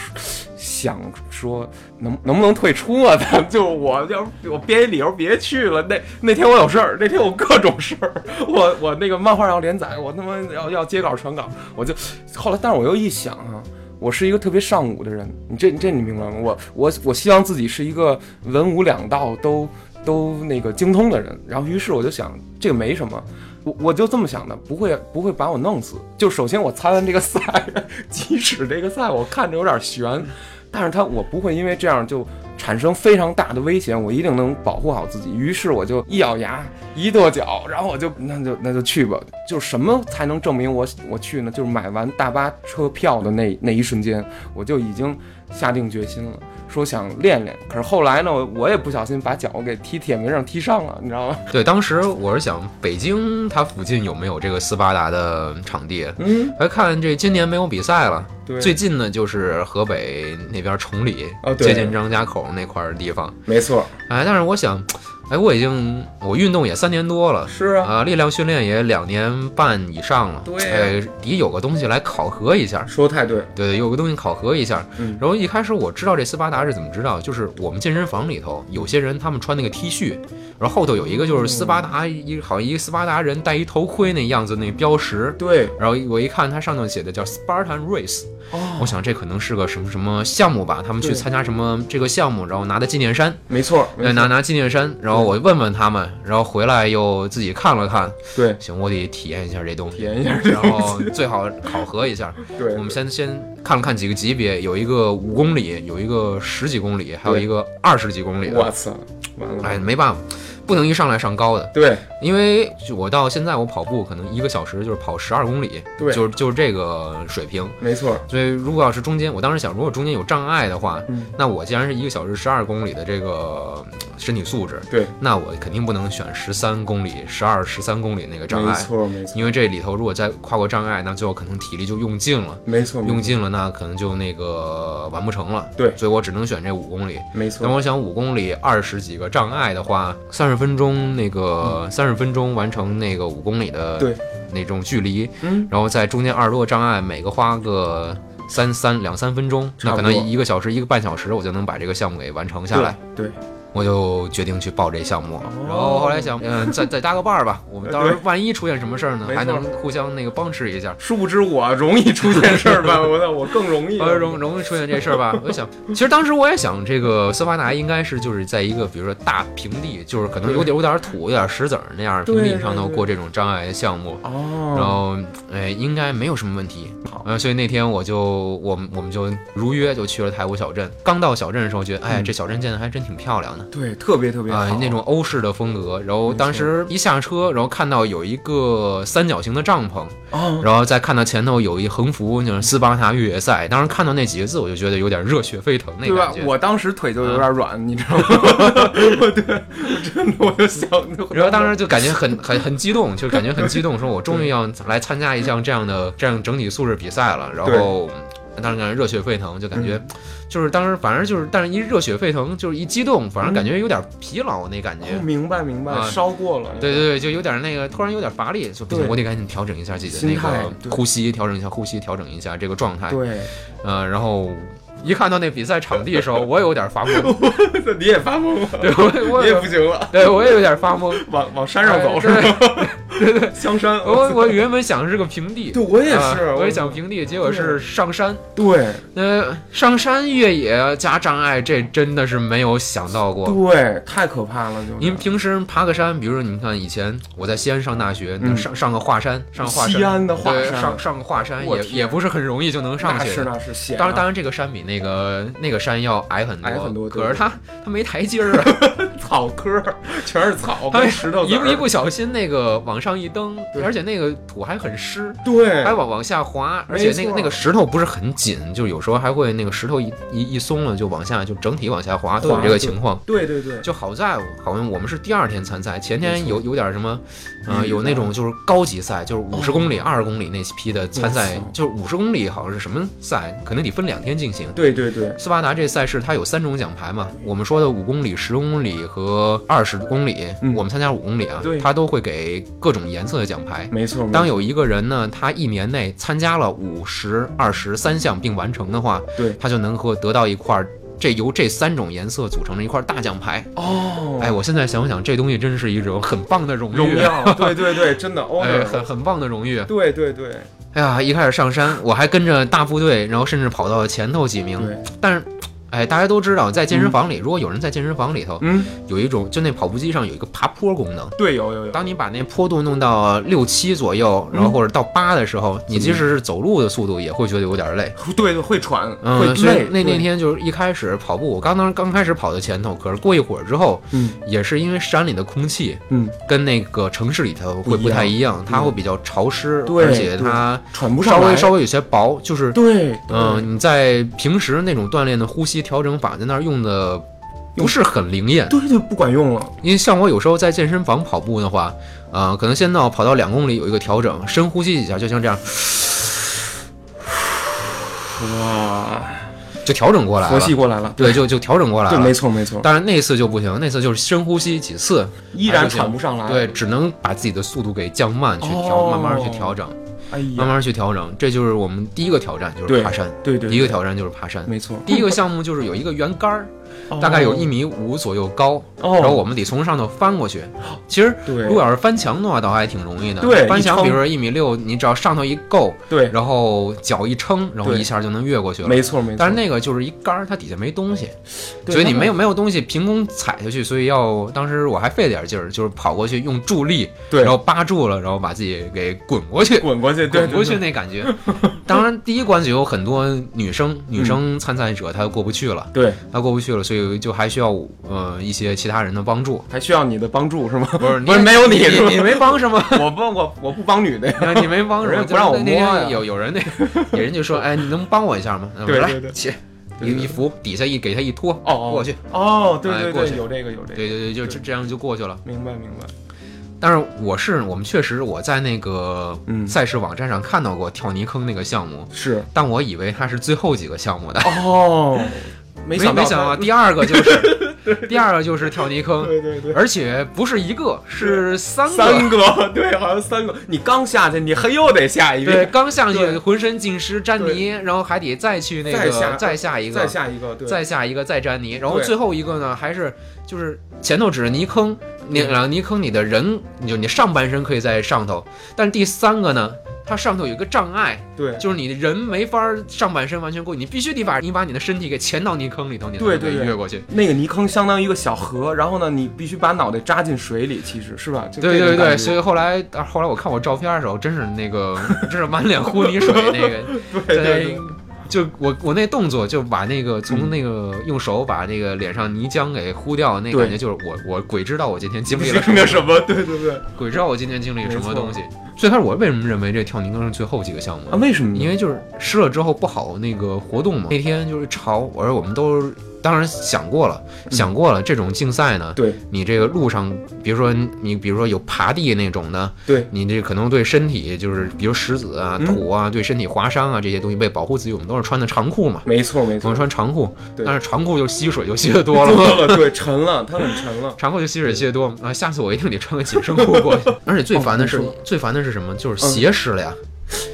S1: 想说，能能不能退出啊？咱 就我要我编一理由别去了。那那天我有事儿，那天我各种事儿，我我那个漫画要连载，我他妈要要接稿传稿，我就后来，但是我又一想啊。我是一个特别尚武的人，你这这你明白吗？我我我希望自己是一个文武两道都都那个精通的人，然后于是我就想，这个没什么，我我就这么想的，不会不会把我弄死。就首先我参完这个赛，即使这个赛我看着有点悬，但是他我不会因为这样就产生非常大的危险，我一定能保护好自己。于是我就一咬牙，一跺脚，然后我就那就那就去吧。就什么才能证明我我去呢？就是买完大巴车票的那那一瞬间，我就已经下定决心了。说想练练，可是后来呢，我也不小心把脚给踢铁门上踢伤了，你知道吗？
S2: 对，当时我是想，北京它附近有没有这个斯巴达的场地？
S1: 嗯，
S2: 来看这今年没有比赛了，
S1: 对
S2: 最近呢就是河北那边崇礼，
S1: 哦对
S2: 接近张家口那块儿地方。
S1: 没错，
S2: 哎，但是我想，哎，我已经我运动也三年多了。
S1: 是啊，
S2: 啊，力量训练也两年半以上了，
S1: 对呀
S2: 哎，得有个东西来考核一下，
S1: 说太对，
S2: 对对，有个东西考核一下。
S1: 嗯
S2: 然后一开始我知道这斯巴达是怎么知道，就是我们健身房里头有些人他们穿那个 T 恤，然后后头有一个就是斯巴达一好像一个斯巴达人戴一头盔那样子那标识，
S1: 对，
S2: 然后我一看它上头写的叫 Spartan Race，
S1: 哦
S2: 我想这可能是个什么什么项目吧，他们去参加什么这个项目，然后拿的纪念衫，
S1: 没错，没错
S2: 呃拿拿纪念衫，然后我问问他们，然后回来又自己看了看，
S1: 对，
S2: 行，我得体验一下这东西，
S1: 体验一下
S2: 然后最好考核一下。
S1: 对，
S2: 我们先先看了看几个级别，有一个五公里，有一个十几公里，还有一个二十几公里的。
S1: 我操，完了，
S2: 哎，没办法，不能一上来上高的，
S1: 对
S2: 因为我到现在我跑步可能一个小时就是跑十二公里，
S1: 对。
S2: 就是就是这个水平。
S1: 没错，
S2: 所以如果要是中间，我当时想，如果中间有障碍的话，
S1: 嗯。
S2: 那我既然是一个小时十二公里的这个嗯身体素质，
S1: 对，
S2: 那我肯定不能选十三公里、十二、十三公里那个障碍。
S1: 没，错，没错，
S2: 因为这里头如果再跨过障碍，那最后可能体力就用尽了。
S1: 没错，
S2: 用尽了，那可能就那个完不成了。
S1: 对。
S2: 所以我只能选这五公里。
S1: 没错。
S2: 那，我想五公里二十几个障碍的话，三十分钟那个三十分钟完成那个五公里的
S1: 对。
S2: 那种距离，
S1: 嗯，
S2: 然后在中间二十多个障碍，每个花个三三两三分钟，那可能一个小时一个半小时，我就能把这个项目给完成下来。
S1: 对，对，
S2: 我就决定去报这项目，然后后来想，嗯、再再搭个伴儿吧，我们到时候万一出现什么事儿呢，还能互相那个帮持一下。
S1: 殊不知我容易出现事儿吧？我操，我更容易，
S2: 呃，容容易出现这事儿吧？我就想，其实当时我也想，这个斯巴达应该是就是在一个比如说大平地，就是可能有点有点土、有点石子儿那样平地上头过这种障碍项目，哦然
S1: 哦，
S2: 后哎，应该没有什么问题
S1: 好。
S2: 呃，所以那天我就我们我们就如约就去了太湖小镇。刚到小镇的时候，觉得哎，
S1: 嗯
S2: 这小镇建的还真挺漂亮的。
S1: 对，特别特别
S2: 那种欧式的风格，然后当时一下车，然后看到有一个三角形的帐篷，
S1: 哦，
S2: 然后再看到前头有一横幅，就是斯巴达越野赛。当时看到那几个字，我就觉得有点热血沸腾那
S1: 对吧
S2: 感觉。？
S1: 我当时腿就有点软，你知道吗？对，真的，我就想，
S2: 然后当时就感觉很 很很激动，就感觉很激动，说我终于要来参加一项这样的这样整体素质比赛了。然后当时感觉热血沸腾，就感觉
S1: 嗯
S2: 就是当时反正就是，但是一热血沸腾就是一激动，反正感觉有点疲劳那感觉。
S1: 哦明白明白，
S2: 啊
S1: 烧过了，
S2: 对对对，就有点那个，突然有点乏力，就不行，我得赶紧调整一下自己的那个呼吸，调整一下呼吸，调整一下这个状态。
S1: 对，
S2: 呃，然后一看到那比赛场地的时候，我也有点发懵，
S1: 你也发懵了，
S2: 对我我
S1: 也不行了，
S2: 对我也有点发懵。
S1: 往往山上走
S2: 哎
S1: 是吧？对对，香山，
S2: 我我原本想的是个平地，
S1: 对我也
S2: 啊
S1: 是，
S2: 我也想平地，结果是上山。
S1: 对。
S2: 呃，上山越野加障碍，这真的是没有想到过。
S1: 对，太可怕了，就
S2: 您平时爬个山，比如说你们看以前我在西安上大学，
S1: 嗯。
S2: 上上个华山，上个华山，
S1: 西安的华
S2: 对，
S1: 山
S2: 上上个华山也也不是很容易就能上去。的。
S1: 那是险啊，
S2: 当然，当然，这个山比那个那个山要矮很多，
S1: 矮很多
S2: 可是它它没台阶儿啊，
S1: 草科全是草，
S2: 它
S1: 跟石头
S2: 一不一不小心那个往上一蹬，而且那个土还很湿，
S1: 对
S2: 还往往下滑，而且那个那个石头不是很紧，就有时候还会那个石头一一一松了就往下，就整体往下滑，都有这个情况。
S1: 对对对，
S2: 就好在好像我们是第二天参赛，前天有有点什么，呃，有那种就是高级赛，就是五十
S1: 哦
S2: 公里、二十公里那批的参赛，就是五十公里好像是什么赛，可能得分两天进行。
S1: 对对对，
S2: 斯巴达这赛事它有三种奖牌嘛，我们说的五公里、十公里和二十公里，
S1: 嗯
S2: 我们参加五公里啊
S1: 对，
S2: 它都会给各种颜色的奖牌。
S1: 没错。
S2: 当有一个人呢，他一年内参加了五十、二十三项并完成的话，
S1: 对
S2: 他就能和得到一块儿这由这三种颜色组成的一块大奖牌。
S1: 哦，
S2: 哎，我现在想想，这东西真是一种很棒的荣誉，
S1: 荣耀，对对对，真的
S2: 哎，很很棒的荣誉。
S1: 对对对
S2: 哎呀，一开始上山，我还跟着大部队，然后甚至跑到前头几名。但是，哎，大家都知道，在健身房里，如果有人在健身房里头，
S1: 嗯，
S2: 有一种就那跑步机上有一个爬坡功能。
S1: 对，有有有，
S2: 当你把那坡度弄到六七左右，然后或者到八的时候，你即使是走路的速度，也会觉得有点累。
S1: 对对会喘，会累。
S2: 那那天就是一开始跑步，我刚当刚开始跑在前头，可是过一会儿之后，
S1: 嗯
S2: 也是因为山里的空气
S1: 嗯，
S2: 跟那个城市里头会不太一样，它会比较潮湿，
S1: 对
S2: 而且它
S1: 喘不上来，
S2: 稍微稍微有些薄，就是
S1: 对，
S2: 嗯、你在平时那种锻炼的呼吸调整法在那儿用的不是很灵验，
S1: 对对对，不管用了，
S2: 因为像我有时候在健身房跑步的话，呃，可能先到跑到两公里有一个调整，深呼吸几下，就像这样，
S1: 哇，
S2: 就调整过来了，
S1: 佛系过来了，
S2: 对，就就调整过来
S1: 对，
S2: 了。
S1: 没错没错，
S2: 但是那次就不行，那次就是深呼吸几次，
S1: 依然喘不上来，
S2: 对，，只能把自己的速度给降慢，去调，
S1: 哦
S2: 慢慢去调整，
S1: 哎，
S2: 慢慢去调整。这就是我们第一个挑战，就是爬山。
S1: 对对，对
S2: 第一个挑战就是爬山。
S1: 没错，
S2: 第一个项目就是有一个圆杆儿，大概有一米五左右高，
S1: 哦，
S2: 然后我们得从上头翻过去。其实
S1: 对。
S2: 如果要是翻墙的话，倒还挺容易的。
S1: 对
S2: 翻墙比如说一米六，你只要上头一够，
S1: 对，
S2: 然后脚一撑，然后一下就能越过去了。
S1: 没错没错，
S2: 但是那个就是一杆儿，它底下没东西，
S1: 对
S2: 所以你没有。没有东西凭空踩下去，所以要当时我还费了点劲儿，就是跑过去用助力，
S1: 对。
S2: 然后扒住了，然后把自己给滚过去，
S1: 滚过去，
S2: 滚过去那感觉。当然，第一关就有很多女生女生参赛者她过不去了，
S1: 对，
S2: 她过不去了，所以就还需要呃一些其他人的帮助。
S1: 还需要你的帮助是吗？
S2: 不是
S1: 不是没有你
S2: 你你没帮什么？
S1: 我帮我我不帮女的呀，
S2: 你没帮？
S1: 人家不让我摸
S2: 有有人那有人就说，哎，你能帮我一下吗？
S1: 对对对
S2: 来起，一一扶，底下一给他一拖，
S1: 哦哦
S2: 过去。
S1: 哦，对对对，
S2: 哎过去
S1: 有这个有这个，
S2: 对对对，就这这样就过去了。
S1: 明白明白，
S2: 但是我是我们确实我在那个
S1: 嗯
S2: 赛事网站上看到过跳泥坑那个项目，
S1: 是
S2: 但我以为它是最后几个项目的，
S1: 哦，没想到
S2: 没没想到 第二个就是第二个就是跳泥坑，
S1: 对对对。
S2: 而且不是一个，是三个。
S1: 三个，对，好像三个。你刚下去，你还又得下一
S2: 对，刚下去浑身浸湿沾泥，然后还得再去那
S1: 再下
S2: 个再下一个，
S1: 再下一个，对，
S2: 再下一个再沾泥，然后最后一个呢，还是就是前头只是泥坑，你
S1: 对
S2: 然后泥坑你的人，你就你上半身可以在上头，但是第三个呢，它上头有一个障碍，
S1: 对。
S2: 就是你的人没法上半身完全过去，你必须得把你把你的身体给潜到泥坑里头，你才能越过去。
S1: 那个泥坑相当于一个小河，然后呢，你必须把脑袋扎进水里，其实是吧？就
S2: 对对对，所以后来啊后来我看我照片的时候，真是那个真是满脸糊泥水那个，
S1: 对对
S2: 在
S1: 对。
S2: 就我我那动作就把那个从
S1: 嗯
S2: 那个用手把那个脸上泥浆给糊掉，那感觉就是我我鬼知道我今天经历了
S1: 经历了什么？对对对。
S2: 鬼知道我今天经历了什么东西。最开始我为什么认为这跳泥坑是最后几个项目
S1: 啊，？为什么？
S2: 因为就是湿了之后不好那个活动嘛。那天就是潮，我说我们都当然想过了，
S1: 嗯
S2: 想过了这种竞赛呢，
S1: 对
S2: 你这个路上，比如说你比如说有爬地那种的，
S1: 对
S2: 你这可能对身体就是比如石子啊、
S1: 嗯
S2: 土啊，对身体划伤啊这些东西为保护自己，我们都是穿的长裤嘛。
S1: 没错没错
S2: 我们，穿长裤，但是长裤就吸水就吸的 多了。
S1: 对，沉了，它很沉了。
S2: 长裤就吸水吸的多啊！下次我一定得穿个紧身裤过去。而且最烦的是，
S1: 哦
S2: 最烦的是什么？就是鞋湿了呀，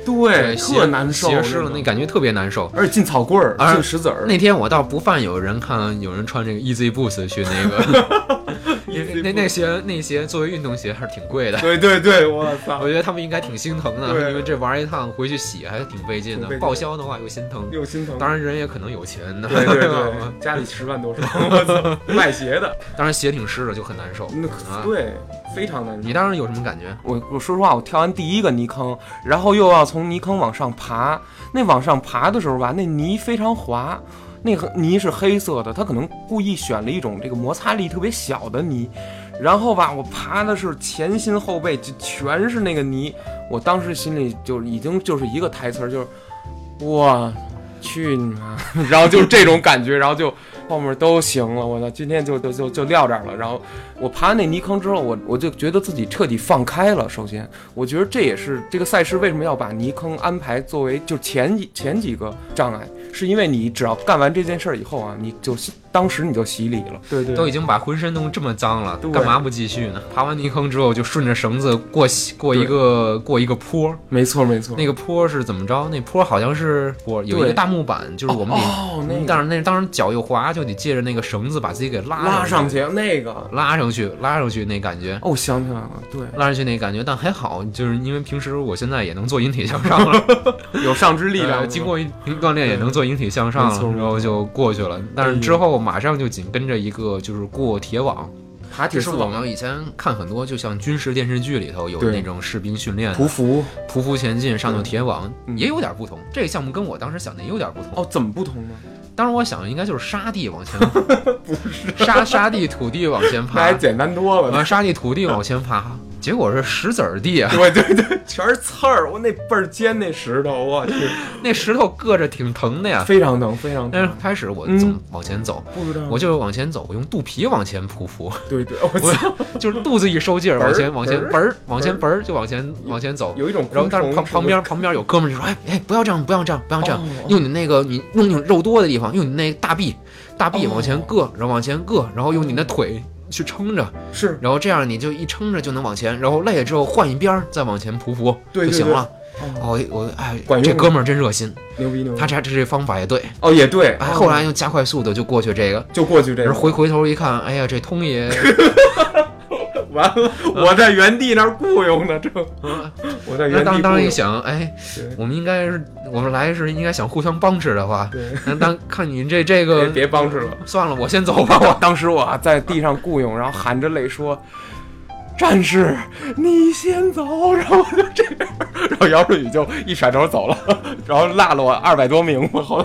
S1: 对，
S2: 鞋
S1: 特难受，
S2: 鞋湿了
S1: 那
S2: 感觉特别难受。
S1: 而且进草棍儿，
S2: 而
S1: 进石子儿，
S2: 那天我倒不犯有人看有人穿这个 Easy Boost 去那个，那那那鞋那鞋作为运动鞋还是挺贵的。
S1: 对对对，我操
S2: 我，觉得他们应该挺心疼的，因为这玩一趟回去洗还挺费劲的报销的话又心疼。
S1: 又心疼。
S2: 当然人也可能有钱的，
S1: 对对对，家里十万多双，我操，卖鞋的，
S2: 当然鞋挺湿的就很难受。
S1: 那
S2: 啊
S1: 对，非常难受。
S2: 你当时有什么感觉？
S1: 我我说实话，我跳完第一个泥坑，然后又要从泥坑往上爬。那往上爬的时候吧，那泥非常滑，那个泥是黑色的，他可能故意选了一种这个摩擦力特别小的泥。然后吧，我爬的是前心后背就全是那个泥，我当时心里就已经就是一个台词儿，就是我去你妈！然后就是这种感觉，然后就后面都行了，我操，今天就就就就撂这儿了。然后我爬完那泥坑之后，我我就觉得自己彻底放开了。首先，我觉得这也是这个赛事为什么要把泥坑安排作为就前几前几个障碍，是因为你只要干完这件事儿以后啊，你就当时你就洗礼了。对对。
S2: 都已经把浑身弄这么脏了，干嘛不继续呢？爬完泥坑之后，就顺着绳子过过一个过一个坡，
S1: 没错没错。
S2: 那个坡是怎么着？那坡好像是我有一个大木板，就是我们得，
S1: 哦，那个。
S2: 但是那当时脚又滑，就得借着那个绳子把自己给拉
S1: 拉上
S2: 去，
S1: 那个，
S2: 拉上去，拉上去那感觉。
S1: 哦，我想起来了，对，
S2: 拉上去那感觉，但还好，就是因为平时我现在也能做引体向上了，
S1: 有上肢力量
S2: 呃，经过一锻炼也能做引体向上了，然后就过去了。但是之后马上就紧跟着一个就是过铁网，
S1: 爬铁丝
S2: 这是我们以前看很多，就像军事电视剧里头有那种士兵训练，
S1: 匍匐。
S2: 匍匐前进，上头铁网，
S1: 嗯
S2: 也有点不同。这个项目跟我当时想的也有点不同。
S1: 哦，怎么不同呢？
S2: 当时我想的应该就是沙地往前，不是沙沙地土地往前
S1: 那还，简单多了。
S2: 呃，沙地土地往前爬。结果是石子儿地啊，
S1: 对对对，全是刺儿，我那倍儿尖那石头，我去，
S2: 那石头硌着挺疼的呀。
S1: 非常疼，非常疼。
S2: 但是开始我往前走，
S1: 不知道，
S2: 我就往前走，我用肚皮往前匍匐，
S1: 对对，我操，
S2: 就是肚子一收劲儿，往前往前
S1: 嘣儿
S2: 往前嘣儿就往前往前走。
S1: 有一种
S2: 然后，但是旁旁边旁边有哥们儿就说：“哎哎，不要这样，不要这样，不要这样，
S1: 哦
S2: 用你那个你用你肉多的地方，用你那大臂，大臂
S1: 哦
S2: 往前硌，然后往前硌，然后用你的腿去撑着，
S1: 是。
S2: 然后这样你就一撑着就能往前，然后累了之后换一边儿再往前匍匐就行了。
S1: 哦，
S2: 哦，我哎
S1: 管，用
S2: 这哥们儿真热心，
S1: 牛逼牛逼，
S2: 他这这这方法也对。
S1: 哦也对，
S2: 哎，
S1: 哦
S2: 后来又加快速度就过去这个，
S1: 就过去这个，
S2: 然后回回头一看，哎呀，这通爷，
S1: 完了，我在原地那儿雇佣呢，这 我在原地
S2: 当时一想，哎，我们应该是我们来是应该想互相帮持的话，
S1: 对，
S2: 那当看你这这个，
S1: 别帮持了。
S2: 算了，我先走吧，我。
S1: 当时我啊在地上雇佣，然后含着泪说：“战士，你先走。”然后我就这样，然后姚顺宇就一甩头走了，然后落了我二百多名。我后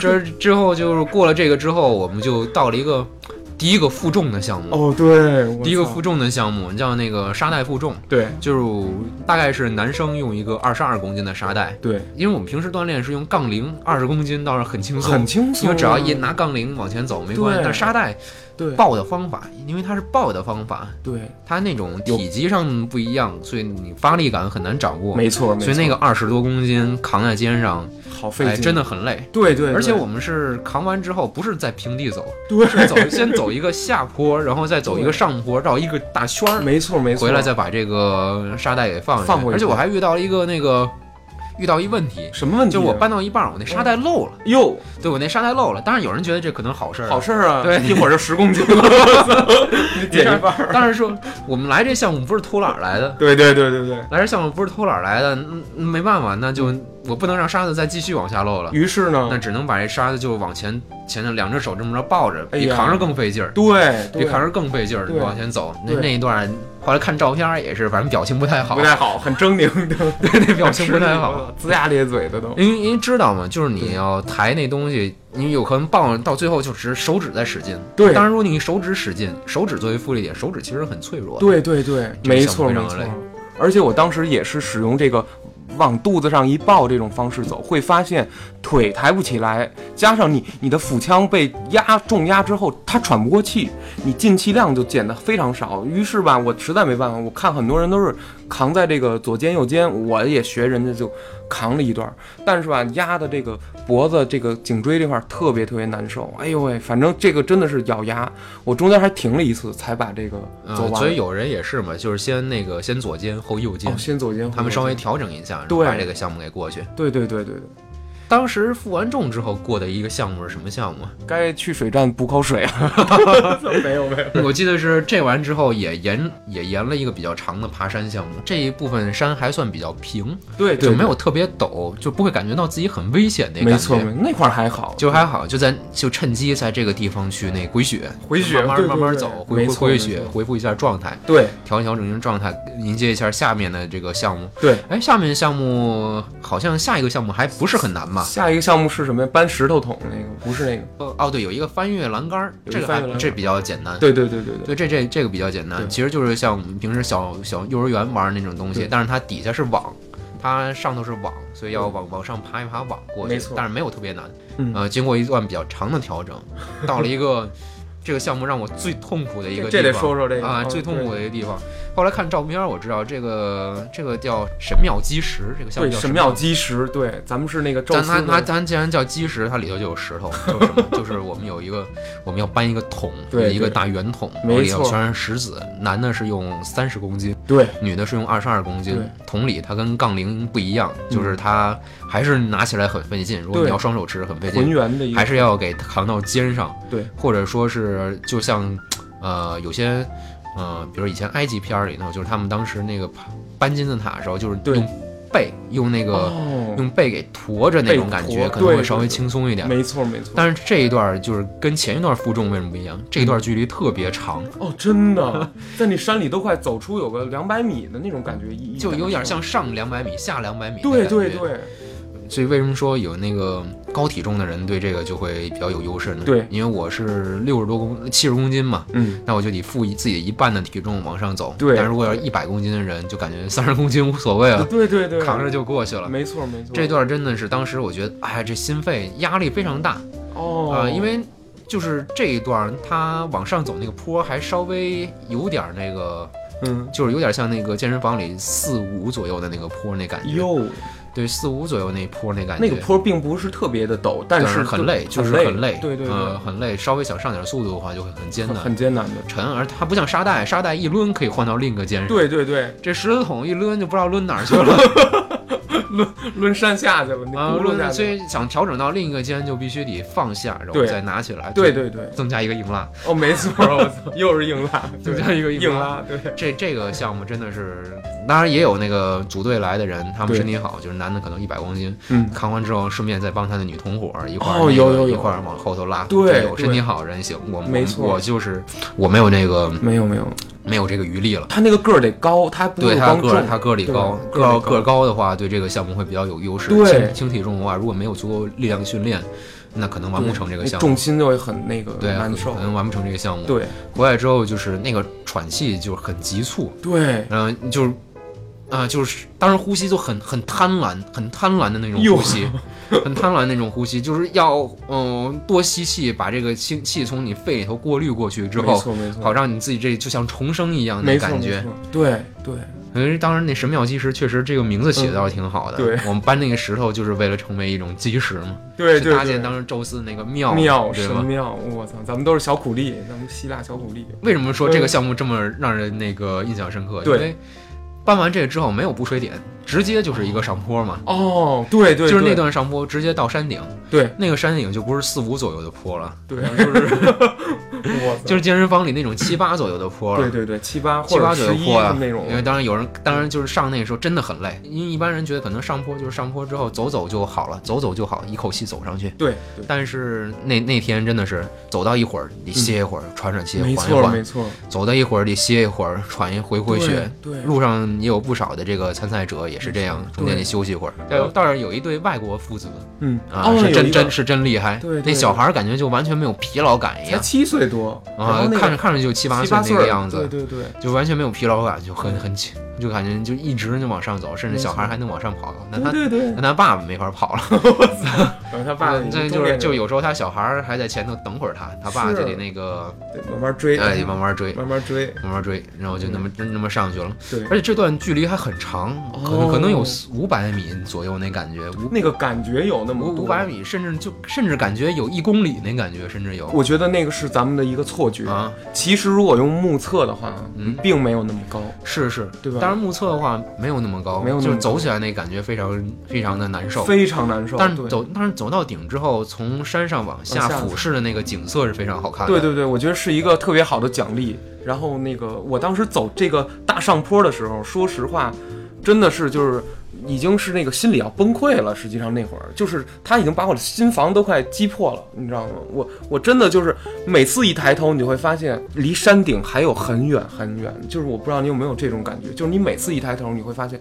S2: 这之后就是过了这个之后，我们就到了一个第一个负重的项目。
S1: 哦，对，
S2: 第一个负重的项目叫那个沙袋负重，
S1: 对。
S2: 就是大概是男生用一个二十二公斤的沙袋，
S1: 对，
S2: 因为我们平时锻炼是用杠铃，二十公斤倒是很轻松，
S1: 很轻松，
S2: 因为只要一拿杠铃往前走没关系。但沙袋
S1: 对。
S2: 抱的方法，因为它是抱的方法，
S1: 对，
S2: 它那种体积上不一样，所以你发力感很难掌握。
S1: 没错，没错。
S2: 所以那个二十多公斤扛在肩上，哎，
S1: 好费劲，
S2: 真的很累。
S1: 对对，对
S2: 而且我们是扛完之后，不是在平地走，
S1: 对
S2: 是走 先走一个下坡，然后再走一个上坡，绕一个大圈儿，
S1: 没错没错，
S2: 回来再把这个沙袋给放下。
S1: 放回去。
S2: 而且我还遇到了一个那个遇到一问题，
S1: 什么问题？
S2: 就是我搬到一半儿，我那沙袋漏了。
S1: 哟，
S2: 对我那沙袋漏了，当然有人觉得这可能好事
S1: 好事儿啊，
S2: 对。
S1: 一会儿就十公斤了，减一半儿。
S2: 当然说我们来这项目不是偷懒儿来的，
S1: 对对对对对。
S2: 来这项目不是偷懒儿来的，没办法，那就我不能让沙子再继续往下漏了，
S1: 于是呢？
S2: 那，只能把这沙子就往前前头两只手这么着抱着，比扛着更费劲儿，
S1: 对，对
S2: 比扛着更费劲儿往前走。那那一段后来看照片也是，反正表情不太好
S1: 不，太好，很狰狞的，
S2: 对，那表情不太好。，
S1: 龇牙咧嘴的都。
S2: 因为因为知道嘛，就是你要抬那东西，你有可能棒到最后就只手指在使劲。
S1: 对
S2: 当然如果你手指使劲，手指作为负力点，手指其实很脆弱的。
S1: 对对对，没错没错。而且我当时也是使用这个往肚子上一抱这种方式走，会发现腿抬不起来，加上你你的腹腔被压重压之后，它喘不过气，你进气量就减得非常少。于是吧，我实在没办法，我看很多人都是扛在这个左肩右肩，我也学人家就扛了一段儿，但是吧，压的这个脖子这个颈椎这块儿特别特别难受。哎呦喂，反正这个真的是咬牙，我中间还停了一次才把这个走
S2: 嗯，
S1: 完。
S2: 所以有人也是嘛，就是先那个先左肩后右肩，
S1: 哦，先左肩，
S2: 他们稍微调整一下，把这个项目给过去。
S1: 对对对对对，
S2: 当时负完重之后过的一个项目是什么项目啊？
S1: 该去水站补口水啊。没有没有，
S2: 我记得是这完之后也沿也沿了一个比较长的爬山项目，这一部分山还算比较平，
S1: 对
S2: 就没有特别陡，就不会感觉到自己很危险那感觉。
S1: 没错，那块儿还好，
S2: 就还好，就在就趁机在这个地方去那回血，
S1: 回血
S2: 慢慢
S1: 对对对
S2: 慢慢走，
S1: 没
S2: 恢复回血恢复一下状态，
S1: 对
S2: 调一调整一下状态，迎接一下下面的这个项目。
S1: 对。
S2: 哎，下面项目好像下一个项目还不是很难吧？
S1: 下一个项目是什么呀？搬石头桶那个，不是那个。
S2: 哦哦，对，有一个翻越栏杆儿，这个
S1: 翻越栏杆
S2: 这比较简单。
S1: 对对对对对，
S2: 对，这这这个比较简单，其实就是像我们平时小小幼儿园玩的那种东西，但是它底下是网，它上头是网，所以要往往上爬一爬网过去
S1: 没，
S2: 但是没有特别难。
S1: 嗯。
S2: 呃，经过一段比较长的调整，到了一个这个项目让我最痛苦的一个地方，
S1: 这得说说这个。
S2: 啊，
S1: 哦
S2: 最痛苦的一个地方。后来看照片儿，我知道这个这个叫神庙基石，这个项目
S1: 对
S2: 叫
S1: 神庙基石，对，咱们是那个宙斯
S2: 咱它它，咱既然叫基石，它里头就有石头，就是什么？就是我们有一个，我们要搬一个桶，
S1: 对
S2: 一个大圆桶，里头全是石子，男的是用三十公斤，
S1: 对。
S2: 女的是用二十二公斤
S1: 对。
S2: 桶里它跟杠铃不一样，就是它还是拿起来很费劲，如果你要双手持很费
S1: 浑
S2: 劲，还是要给扛到肩上，
S1: 对，
S2: 或者说是就像呃有些呃，比如以前埃及片儿里头，就是他们当时那个搬金字塔的时候，就是用背用那个。
S1: 哦
S2: 用背给驮着那种感觉，可能会稍微轻松一点。
S1: 没错没错。
S2: 但是这一段就是跟前一段负重为什么不一样？这一段距离特别长，
S1: 哦，真的，在那山里都快走出有个两百米的那种感觉，
S2: 就有点像。上两百米、下两百米。
S1: 对对。对，
S2: 所以为什么说有那个高体重的人对这个就会比较有优势呢？
S1: 对。
S2: 因为我是六十多公七十公斤嘛，
S1: 嗯，
S2: 那我就得负一自己一半的体重往上走。
S1: 对。
S2: 但如果要是一百公斤的人，就感觉 三十公斤无所谓了，
S1: 对对对，
S2: 扛着就过去了。
S1: 没错没错，
S2: 这段真的是当时我觉得，哎呀，这心肺压力非常大。
S1: 哦。
S2: 啊、因为就是这一段他往上走那个坡还稍微有点那个，
S1: 嗯。
S2: 就是有点像那个健身房里四五左右的那个坡那感觉。
S1: 哟，
S2: 对，四五左右那坡那感觉。
S1: 那个坡并不是特别的陡，但
S2: 但
S1: 是
S2: 很累，就是，很累，
S1: 对对对，
S2: 呃，很累。稍微想上点速度的话，就会很艰难、
S1: 很艰难的，
S2: 沉。而它不像沙袋，沙袋一抡可以换到另一个肩上。
S1: 对对对，
S2: 这石头桶一抡就不知道抡哪儿去了
S1: 抡抡山下去了，那
S2: 啊！
S1: 轱辘下
S2: 抡，所以想调整到另一个肩，就必须得放下，然后再拿起来，
S1: 对，对对，
S2: 增加一个硬拉，
S1: 哦，没错，我操，又是硬拉，
S2: 增
S1: 对
S2: 加一个。
S1: 硬拉，对，
S2: 这这个项目真的是，当然也有那个组队来的人，他们身体好，就是男的可能一百公斤，
S1: 嗯，
S2: 扛完之后顺便再帮他的女同伙儿一块儿、
S1: 哦
S2: 那个
S1: 有有有
S2: 一块儿往后头拉，
S1: 对
S2: 有身体好人行，我
S1: 没错
S2: 我就是我没有那个
S1: 没有没有，
S2: 没有这个余力了。
S1: 他那个个儿得高，他不
S2: 对他个儿他个儿
S1: 得
S2: 高，
S1: 个儿
S2: 个儿高的话，对这个项目会比较有优势。
S1: 对
S2: 轻轻体重的话，如果没有足够力量训练，那可能完不成这个项目。
S1: 重心就会很那个难受
S2: 可，能完不成这个项目。
S1: 对
S2: 回来之后就是那个喘气就是很急促，
S1: 对，
S2: 然后就是啊、就是当时呼吸就很很贪婪，很贪婪的那种呼吸，很贪婪那种呼吸，就是要嗯、多吸气，把这个气气从你肺里头过滤过去之
S1: 没
S2: 后，
S1: 错没错，
S2: 好让你自己这就像重生一样的感觉
S1: 对对，
S2: 嗯，当然那神庙基石确实这个名字起的倒是挺好的。
S1: 对
S2: 我们搬那个石头就是为了成为一种基石嘛，去
S1: 对对对，
S2: 搭建当时宙斯那个庙，
S1: 庙？神庙，我操，咱们都是小苦力，咱们希腊小苦力，
S2: 为什么说这个项目这么让人那个印象深刻？
S1: 对
S2: 因为搬完这个之后没有补水点，直接就是一个上坡嘛。
S1: 哦，对对，
S2: 就是那段上坡直接到山顶，
S1: 对。
S2: 那个山顶就不是四五左右的坡了，
S1: 对，就是
S2: 就是健身房里那种七八左右的坡了。
S1: 对对对，七八
S2: 七八左右坡啊，
S1: 那种。
S2: 因，为当然有人，当然就是上那个时候真的很累，因为一般人觉得可能上坡就是上坡之后走走就好了，走走就好，一口气走上去。
S1: 对对，
S2: 但是那那天真的是走到一会儿得歇一会儿，喘喘气，
S1: 没
S2: 缓一缓；
S1: 错没错，
S2: 走到一会儿得歇一会儿，喘一回回血。
S1: 对对。
S2: 路上也有不少的这个参赛者也是这样，中间得休息一会儿。
S1: 对
S2: 倒是有一对外国父子
S1: 嗯。
S2: 啊，
S1: 哦
S2: 是真真是真厉害。
S1: 对对。
S2: 那小孩儿感觉就完全没有疲劳感一样。
S1: 才七岁多，
S2: 啊看着看着就七八岁那个样子，
S1: 对对对，
S2: 就完全没有疲劳感，就很很轻，就感觉就一直就往上走，甚至小孩还能往上跑。那他
S1: 对对对，
S2: 那他爸爸没法跑了，
S1: 然后他爸
S2: 这就是就有时候他小孩还在前头等会儿他，他爸就得那个
S1: 对慢慢追，
S2: 哎得慢慢追，
S1: 慢慢追，
S2: 慢慢追，然后就那么那么上去了。
S1: 对，
S2: 而且这段距离还很长，可能
S1: 哦
S2: 可能有五百米左右那感觉，五
S1: 那个感觉有那么多
S2: 五五百。米，甚至就甚至感觉有一公里那感觉，甚至有
S1: 我觉得那个是咱们的一个错觉。
S2: 啊，
S1: 其实如果用目测的话，
S2: 嗯
S1: 并没有那么高。
S2: 是是，
S1: 对吧
S2: 当然目测的话没有那么高，
S1: 没有那么
S2: 就是走起来那感觉非常非常的难受。
S1: 非常难受。
S2: 但是走，但是走到顶之后，从山上往下俯视的那个景色是非常好看的。
S1: 对对对，我觉得是一个特别好的奖励。然后那个，我当时走这个大上坡的时候，说实话，真的是就是已经是那个心里要崩溃了。实际上那会儿，就是他已经把我的心房都快击破了，你知道吗？我我真的就是每次一抬头，你就会发现离山顶还有很远很远。就是我不知道你有没有这种感觉，就是你每次一抬头，你会发现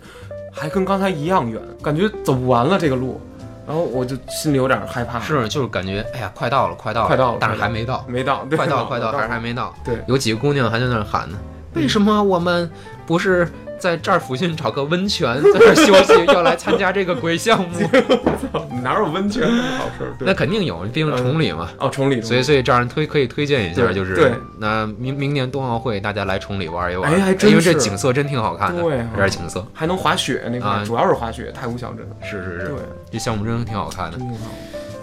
S1: 还跟刚才一样远，感觉走不完了这个路。然后我就心里有点害怕，
S2: 是就是感觉哎呀，快到了，快到了，
S1: 快到了
S2: 但是还没到，
S1: 没到，
S2: 快到了，快到了，
S1: 到
S2: 还是还没到。
S1: 对
S2: 有几个姑娘还在那儿喊呢，为什么我们不是在这儿附近找个温泉，在这儿休息，要来参加这个鬼项目？
S1: 哪有温泉这么好事儿？
S2: 那肯定有，毕竟崇礼嘛。
S1: 哦，崇礼，
S2: 所以，所以这样推可以推荐一下，就是
S1: 对。
S2: 那明明年冬奥会大家来崇礼玩一玩，
S1: 哎还真
S2: 因为这景色真挺好看的，
S1: 对啊
S2: 这点景色。
S1: 还能滑雪那块主要是滑雪，太湖小镇，
S2: 是是是。
S1: 对，，
S2: 这项目真挺好看的。
S1: 真。挺好，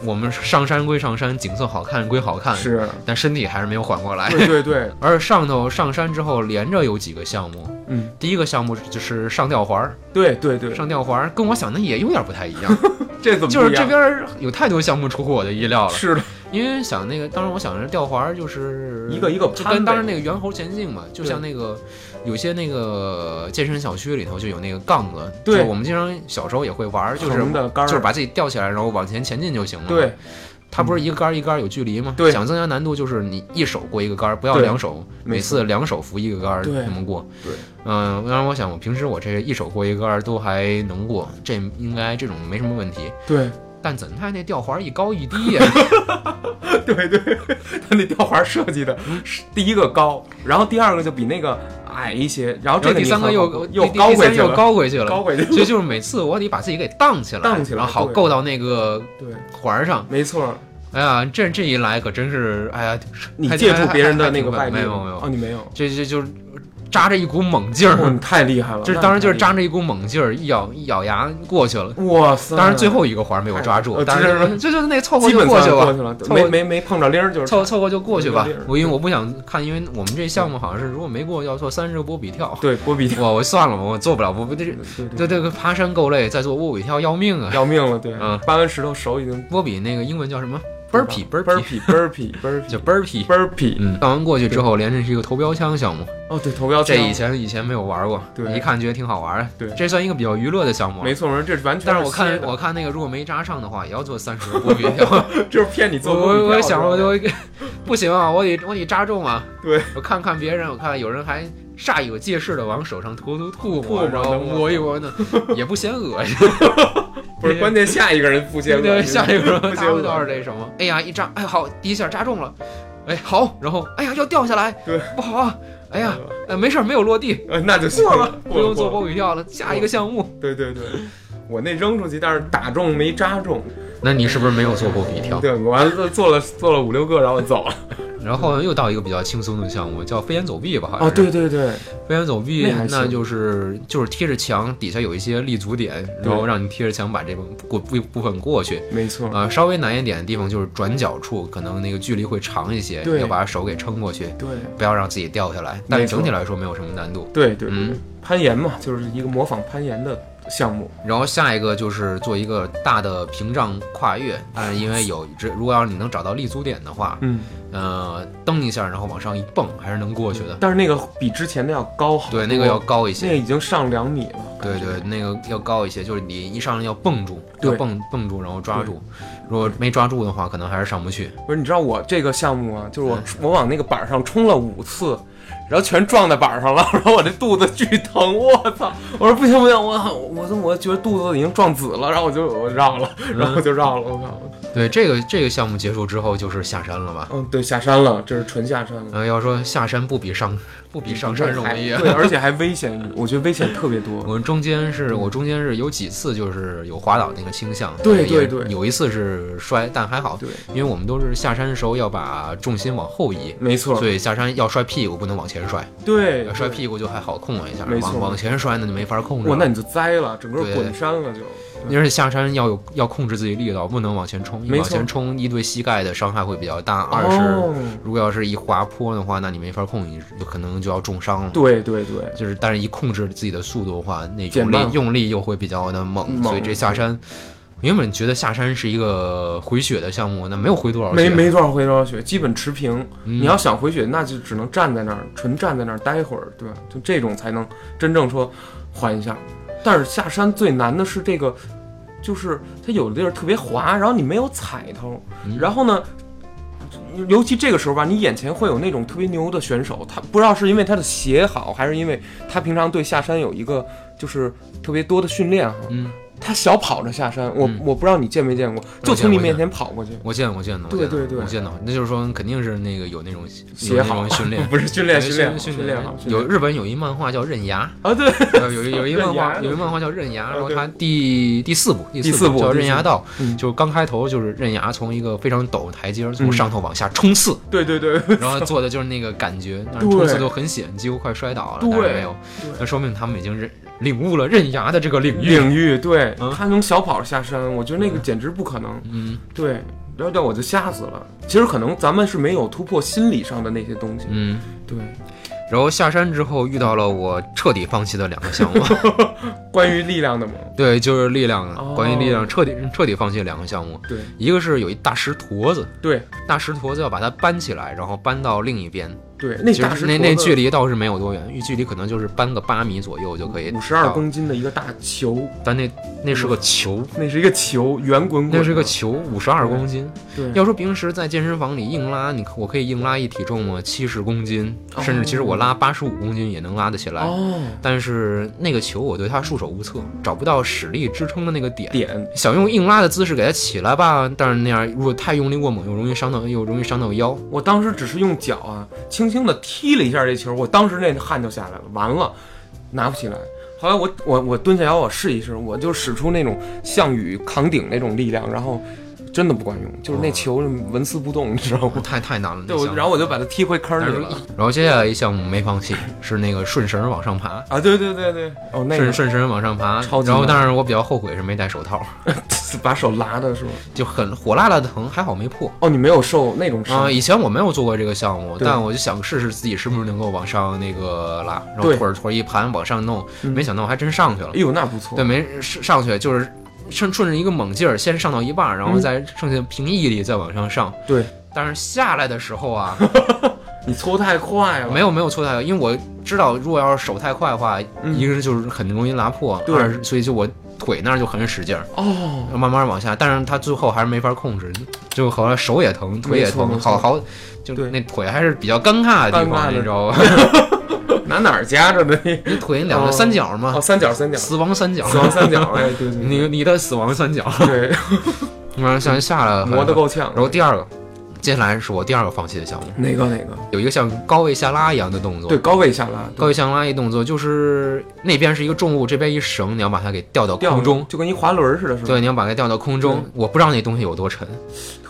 S2: 我们上山归上山，景色好看归好看，
S1: 是，
S2: 但身体还是没有缓过来。
S1: 对对对，
S2: 而上头上山之后，连着有几个项目，
S1: 嗯，
S2: 第一个项目就是上吊环儿，
S1: 对对对，
S2: 上吊环儿跟我想的也有点不太一样，
S1: 这怎么
S2: 就是这边儿有太多项目出乎我的意料了。
S1: 是的，
S2: 因为想那个，当时我想着吊环儿就是
S1: 一个一个
S2: 就
S1: 攀
S2: 跟当时那个猿猴前进嘛，就像那个有些那个健身小区里头就有那个杠子，
S1: 对。
S2: 就我们经常小时候也会玩儿，就是
S1: 的杆
S2: 就是把自己吊起来，然后往前前进就行了。
S1: 对，
S2: 它不是一个杆儿一杆儿有距离吗？
S1: 对。
S2: 想增加难度就是你一手过一个杆儿，不要两手，每次两手扶一个杆儿那么过。
S1: 对，
S2: 嗯，当然我想我平时我这一手过一个杆儿都还能过，这应该这种没什么问题。
S1: 对
S2: 但怎奈那吊环一高一低呀？
S1: 对对，他那吊环设计的是第一个高，然后第二个就比那个矮一些，然后这
S2: 第三个又
S1: 又高回去了，
S2: 高回去了，
S1: 高回去了，
S2: 所以就是每次我得把自己给荡起来，
S1: 荡起来
S2: 然后好够到那个
S1: 对，
S2: 环儿上。
S1: 没错，
S2: 哎呀，这这一来可真是，哎呀，
S1: 你借助别人的那个外力
S2: 还没有没有，
S1: 你没有，
S2: 这这就是扎着一股猛劲
S1: 哦，
S2: 儿，
S1: 你太厉害了，
S2: 这
S1: 那
S2: 当时就是扎着一股猛劲儿，一咬一咬牙过去了。
S1: 哇塞，
S2: 当然最后一个环没有抓住
S1: 呃，
S2: 但是这就是那凑合就过去
S1: 了，没没没碰着铃儿就是
S2: 凑凑合就过去吧。我因为我不想看，因为我们这项目好像是如果没过要做三十个波比跳，
S1: 对波比跳，
S2: 我我算了吧，我做不了波比这
S1: 对对。
S2: 这这个爬山够累，再做波比跳要命啊！
S1: 要命了，对。
S2: 嗯，
S1: 搬完石头手已经
S2: 波比那个英文叫什么？burpee burpee
S1: burpee burpee burpee
S2: 叫 burpee。
S1: burpee，
S2: 嗯，荡完过去之后，连着是一个投标枪项目，
S1: 哦对，投标枪
S2: 这以前以前没有玩过，
S1: 对
S2: 一看觉得挺好玩儿，
S1: 对
S2: 这算一个比较娱乐的项目。
S1: 没错，这是完全
S2: 但是我看我看那个如果没扎上的话，也要做三十个波比跳。
S1: 就是骗你做
S2: 我我我想我就 不行啊，我得我得扎中啊。
S1: 对，
S2: 我看看别人，我看有人还煞有介事的往手上涂涂吐
S1: 吐
S2: 沫，然后
S1: 沫
S2: 摸一摸呢，也不嫌恶心。
S1: 不是关键，下一个人不接
S2: 对对，下一个人
S1: 不嫌恶
S2: 他们倒是这什么？哎呀，一扎，哎好，第一下扎中了，哎好，然后哎呀要掉下来，
S1: 对，
S2: 不好啊，哎呀，呃没事儿没有落地，
S1: 呃那就行
S2: 过了，不用做波比跳了，下一个项目。
S1: 对对对，我那扔出去，但是打中没扎中。
S2: 那你是不是没有做波比跳？
S1: 对，我完了做了做了五六个，然后我走了。
S2: 然后又到一个比较轻松的项目，叫飞檐走壁吧，好像
S1: 哦，
S2: 是。
S1: 对对对，
S2: 飞檐走壁
S1: 那
S2: 就是就是贴着墙，底下有一些立足点，然后让你贴着墙把这个过部部分过去。
S1: 没错。
S2: 啊、稍微难一点的地方就是转角处，可能那个距离会长一些，要把手给撑过去，
S1: 对
S2: 不要让自己掉下来。但整体来说没有什么难度。
S1: 对对对
S2: 嗯，
S1: 攀岩嘛，就是一个模仿攀岩的项目。
S2: 然后下一个就是做一个大的屏障跨越，但是因为有这，如果要是你能找到立足点的话，
S1: 嗯，
S2: 呃，蹬一下，然后往上一蹦，还是能过去的。
S1: 但是那个比之前的要高好多。
S2: 对，那个要高一些那。
S1: 个已经上两米了。
S2: 对对，那个要高一些，就是你一上来要蹦住，
S1: 对
S2: 要蹦蹦住，然后抓住。如果没抓住的话，可能还是上不去。
S1: 不是，你知道我这个项目啊，就是我、
S2: 嗯
S1: 我往那个板上冲了五次，然后全撞在板上了，然后我这肚子巨疼，我操！我说不行不行，我我我我觉得肚子已经撞紫了，然后我就我绕了，然后我就绕了，我靠！
S2: 对，这个这个项目结束之后就是下山了吧？
S1: 嗯，对，下山了，这是纯下山了。
S2: 呃，要说下山不比上不比上山容易啊。
S1: 对，而且还危险，我觉得危险特别多。
S2: 我们中间是我中间是有几次就是有滑倒那个倾向，
S1: 对对对
S2: 有一次是摔，但还好，
S1: 对，
S2: 因为我们都是下山的时候要把重心往后移，
S1: 没错
S2: 所，以下山要摔屁股，不能往前摔，
S1: 对，
S2: 摔屁股就还好控了一下，
S1: 没错
S2: 往往前摔那就没法控制
S1: 哇，那你就栽了，整个
S2: 对
S1: 滚山了就。
S2: 而且下山要有要控制自己力道，不能往前冲，往前冲一对膝盖的伤害会比较大。二是
S1: 哦，
S2: 如果要是一滑坡的话，那你没法控，你有可能就要重伤了。
S1: 对对对，
S2: 就是，但是一控制自己的速度的话，那
S1: 用
S2: 力用力又会比较的猛，
S1: 猛
S2: 所以这下山，原本觉得下山是一个回血的项目，那没有回多少血，
S1: 没没多少回多少血，基本持平。
S2: 嗯
S1: 你要想回血，那就只能站在那儿，纯站在那儿待会儿，对吧？就这种才能真正说缓一下。但是下山最难的是这个，就是它有的地儿特别滑，然后你没有踩头，
S2: 嗯
S1: 然后呢。尤其这个时候吧，你眼前会有那种特别牛的选手，他不知道是因为他的鞋好，还是因为他平常对下山有一个就是特别多的训练哈。
S2: 嗯，
S1: 他小跑着下山，我、
S2: 嗯。
S1: 我不知道你见没见过，就从你面前跑过去，
S2: 我见我见到
S1: 对对对。
S2: 我见到，那就是说肯定是那个有那种
S1: 鞋
S2: 有那
S1: 好
S2: 种训练。
S1: 不是训练
S2: 训
S1: 练
S2: 训
S1: 训练
S2: 有日本有一漫画叫《刃牙
S1: 啊，对，》，
S2: 呃有一有一漫画有一漫画叫《刃牙》，然后
S1: 对。
S2: 它第第四部第
S1: 第四部
S2: 叫《刃牙道
S1: 嗯》，
S2: 就是刚开头就是刃牙从一个非常陡的台阶儿从
S1: 嗯
S2: 上头往下冲刺，
S1: 对对对，
S2: 然后做的就是那个感觉，但是冲刺都很险，几乎快摔倒了，但是
S1: 对
S2: 没有。
S1: 对，
S2: 那说明他们已经认领悟了刃牙的这个领域。
S1: 领域，对
S2: 嗯。
S1: 他能小跑下山，我觉得那个简直不可能，
S2: 嗯。
S1: 对，然后让我就吓死了。其实可能咱们是没有突破心理上的那些东西，
S2: 嗯，
S1: 对，
S2: 然后下山之后遇到了我彻底放弃的两个项目，
S1: 关于力量的嘛，
S2: 对，就是力量的，
S1: 哦。
S2: 关于力量彻底彻底放弃两个项目，
S1: 对。
S2: 一个是有一大石坨子，
S1: 对，
S2: 大石坨子要把它搬起来，然后搬到另一边，
S1: 对，那
S2: 大石那那距离倒是没有多远，距离可能就是搬个八米左右就可以。
S1: 五十二公斤的一个大球，
S2: 但那那是个球，
S1: 那是一个球，圆滚滚，
S2: 那是个球，五十二公斤。
S1: 对，
S2: 要说平时在健身房里硬拉，你我可以硬拉一体重吗？七十公斤，甚至其实我拉八十五公斤也能拉得起来。
S1: 哦，
S2: 但是那个球我对它束手无策，找不到使力支撑的那个点。
S1: 点
S2: 想用硬拉的姿势给它起来吧，但是那样如果太用力过猛，又容易伤到，又容易伤到腰。
S1: 我当时只是用脚啊，轻轻的踢了一下这球，我当时那汗就下来了，完了，拿不起来。后来我我我蹲下腰，我试一试，我就使出那种项羽扛鼎那种力量，然后。真的不管用，就是那球纹丝不动，你知道吗？
S2: 太太难了。
S1: 对，然后我就把它踢回坑里了。
S2: 然后接下来一项目没放弃，是那个顺绳往上爬
S1: 啊！对对对对，哦，那个
S2: 顺顺绳往上爬，然后但是我比较后悔是没戴手套，
S1: 把手拉的是吗？
S2: 就很火辣辣的疼，还好没破。
S1: 哦，你没有受那种伤
S2: 啊？以前我没有做过这个项目，但我就想试试自己是不是能够往上那个拉，然后腿腿一盘往上弄，没想到还真上去了。
S1: 哎呦，那不错。
S2: 对，没上去就是。顺顺着一个猛劲儿，先上到一半，然后再剩下凭毅力再往上上。
S1: 对，
S2: 但是下来的时候啊，
S1: 你搓太快了。
S2: 没有没有搓太快，因为我知道，如果要是手太快的话，一个是就是很容易拉破，二所以就我腿那儿就很使劲儿。
S1: 哦，
S2: 慢慢往下，但是他最后还是没法控制，就好像手也疼，腿也疼，好好就那腿还是比较尴尬的地方，你知道吧？
S1: 拿哪儿夹着的？
S2: 你腿两个三角吗？
S1: 哦，三角三角，
S2: 死亡三角，
S1: 死亡三角。哎，对对，
S2: 你你的死亡三角。
S1: 对，
S2: 完了，像下来
S1: 磨得够呛。
S2: 然后第二个。接下来是我第二个放弃的项目，
S1: 哪个哪个？
S2: 有一个像高位下拉一样的动作，
S1: 对，高位下拉，
S2: 高位下拉一动作就是那边是一个重物，这边一绳，你要把它给吊到空中，
S1: 就跟一滑轮似的，是吧？
S2: 对，你要把它吊到空中。我不知道那东西有多沉，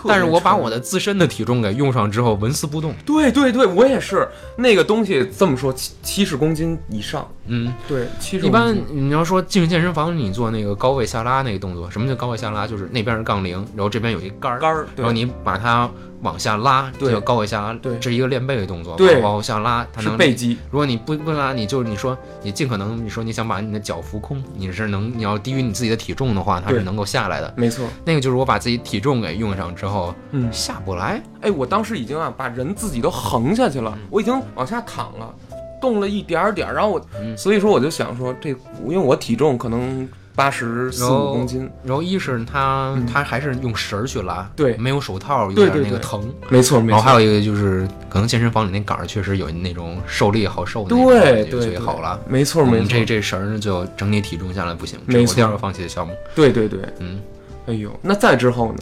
S2: 但是我把我的自身的体重给用上之后，纹丝不动。
S1: 对对对，我也是。那个东西这么说，七七十公斤以上，
S2: 嗯，
S1: 对，七十。
S2: 一般你要说进健身房，你做那个高位下拉那个动作，什么叫高位下拉？就是那边是杠铃，然后这边有一杆儿，
S1: 杆儿，
S2: 然后你把它。往下拉，
S1: 对，
S2: 高位下拉，
S1: 对，
S2: 这是一个练背的动作，
S1: 对，
S2: 往下拉，它能
S1: 背肌。
S2: 如果你不不拉，你就你说你尽可能，你说你想把你的脚浮空，你是能，你要低于你自己的体重的话，它是能够下来的。
S1: 没错，
S2: 那个就是我把自己体重给用上之后，
S1: 嗯，
S2: 下不来。
S1: 哎，我当时已经啊，把人自己都横下去了，我已经往下躺了，动了一点点，然后我，所以说我就想说，这因为我体重可能。八十四五公斤，
S2: 然后一是他他还是用绳儿去拉，
S1: 对，
S2: 没有手套，有
S1: 点
S2: 那个疼，
S1: 没错没错。
S2: 然后还有一个就是可能健身房里那杆儿确实有那种受力好受的，
S1: 对对
S2: 好了，
S1: 没错没错。
S2: 这这绳儿就整体体重下来不行，
S1: 没错。
S2: 第二个放弃的项目，
S1: 对对对，
S2: 嗯，
S1: 哎呦，那再之后呢？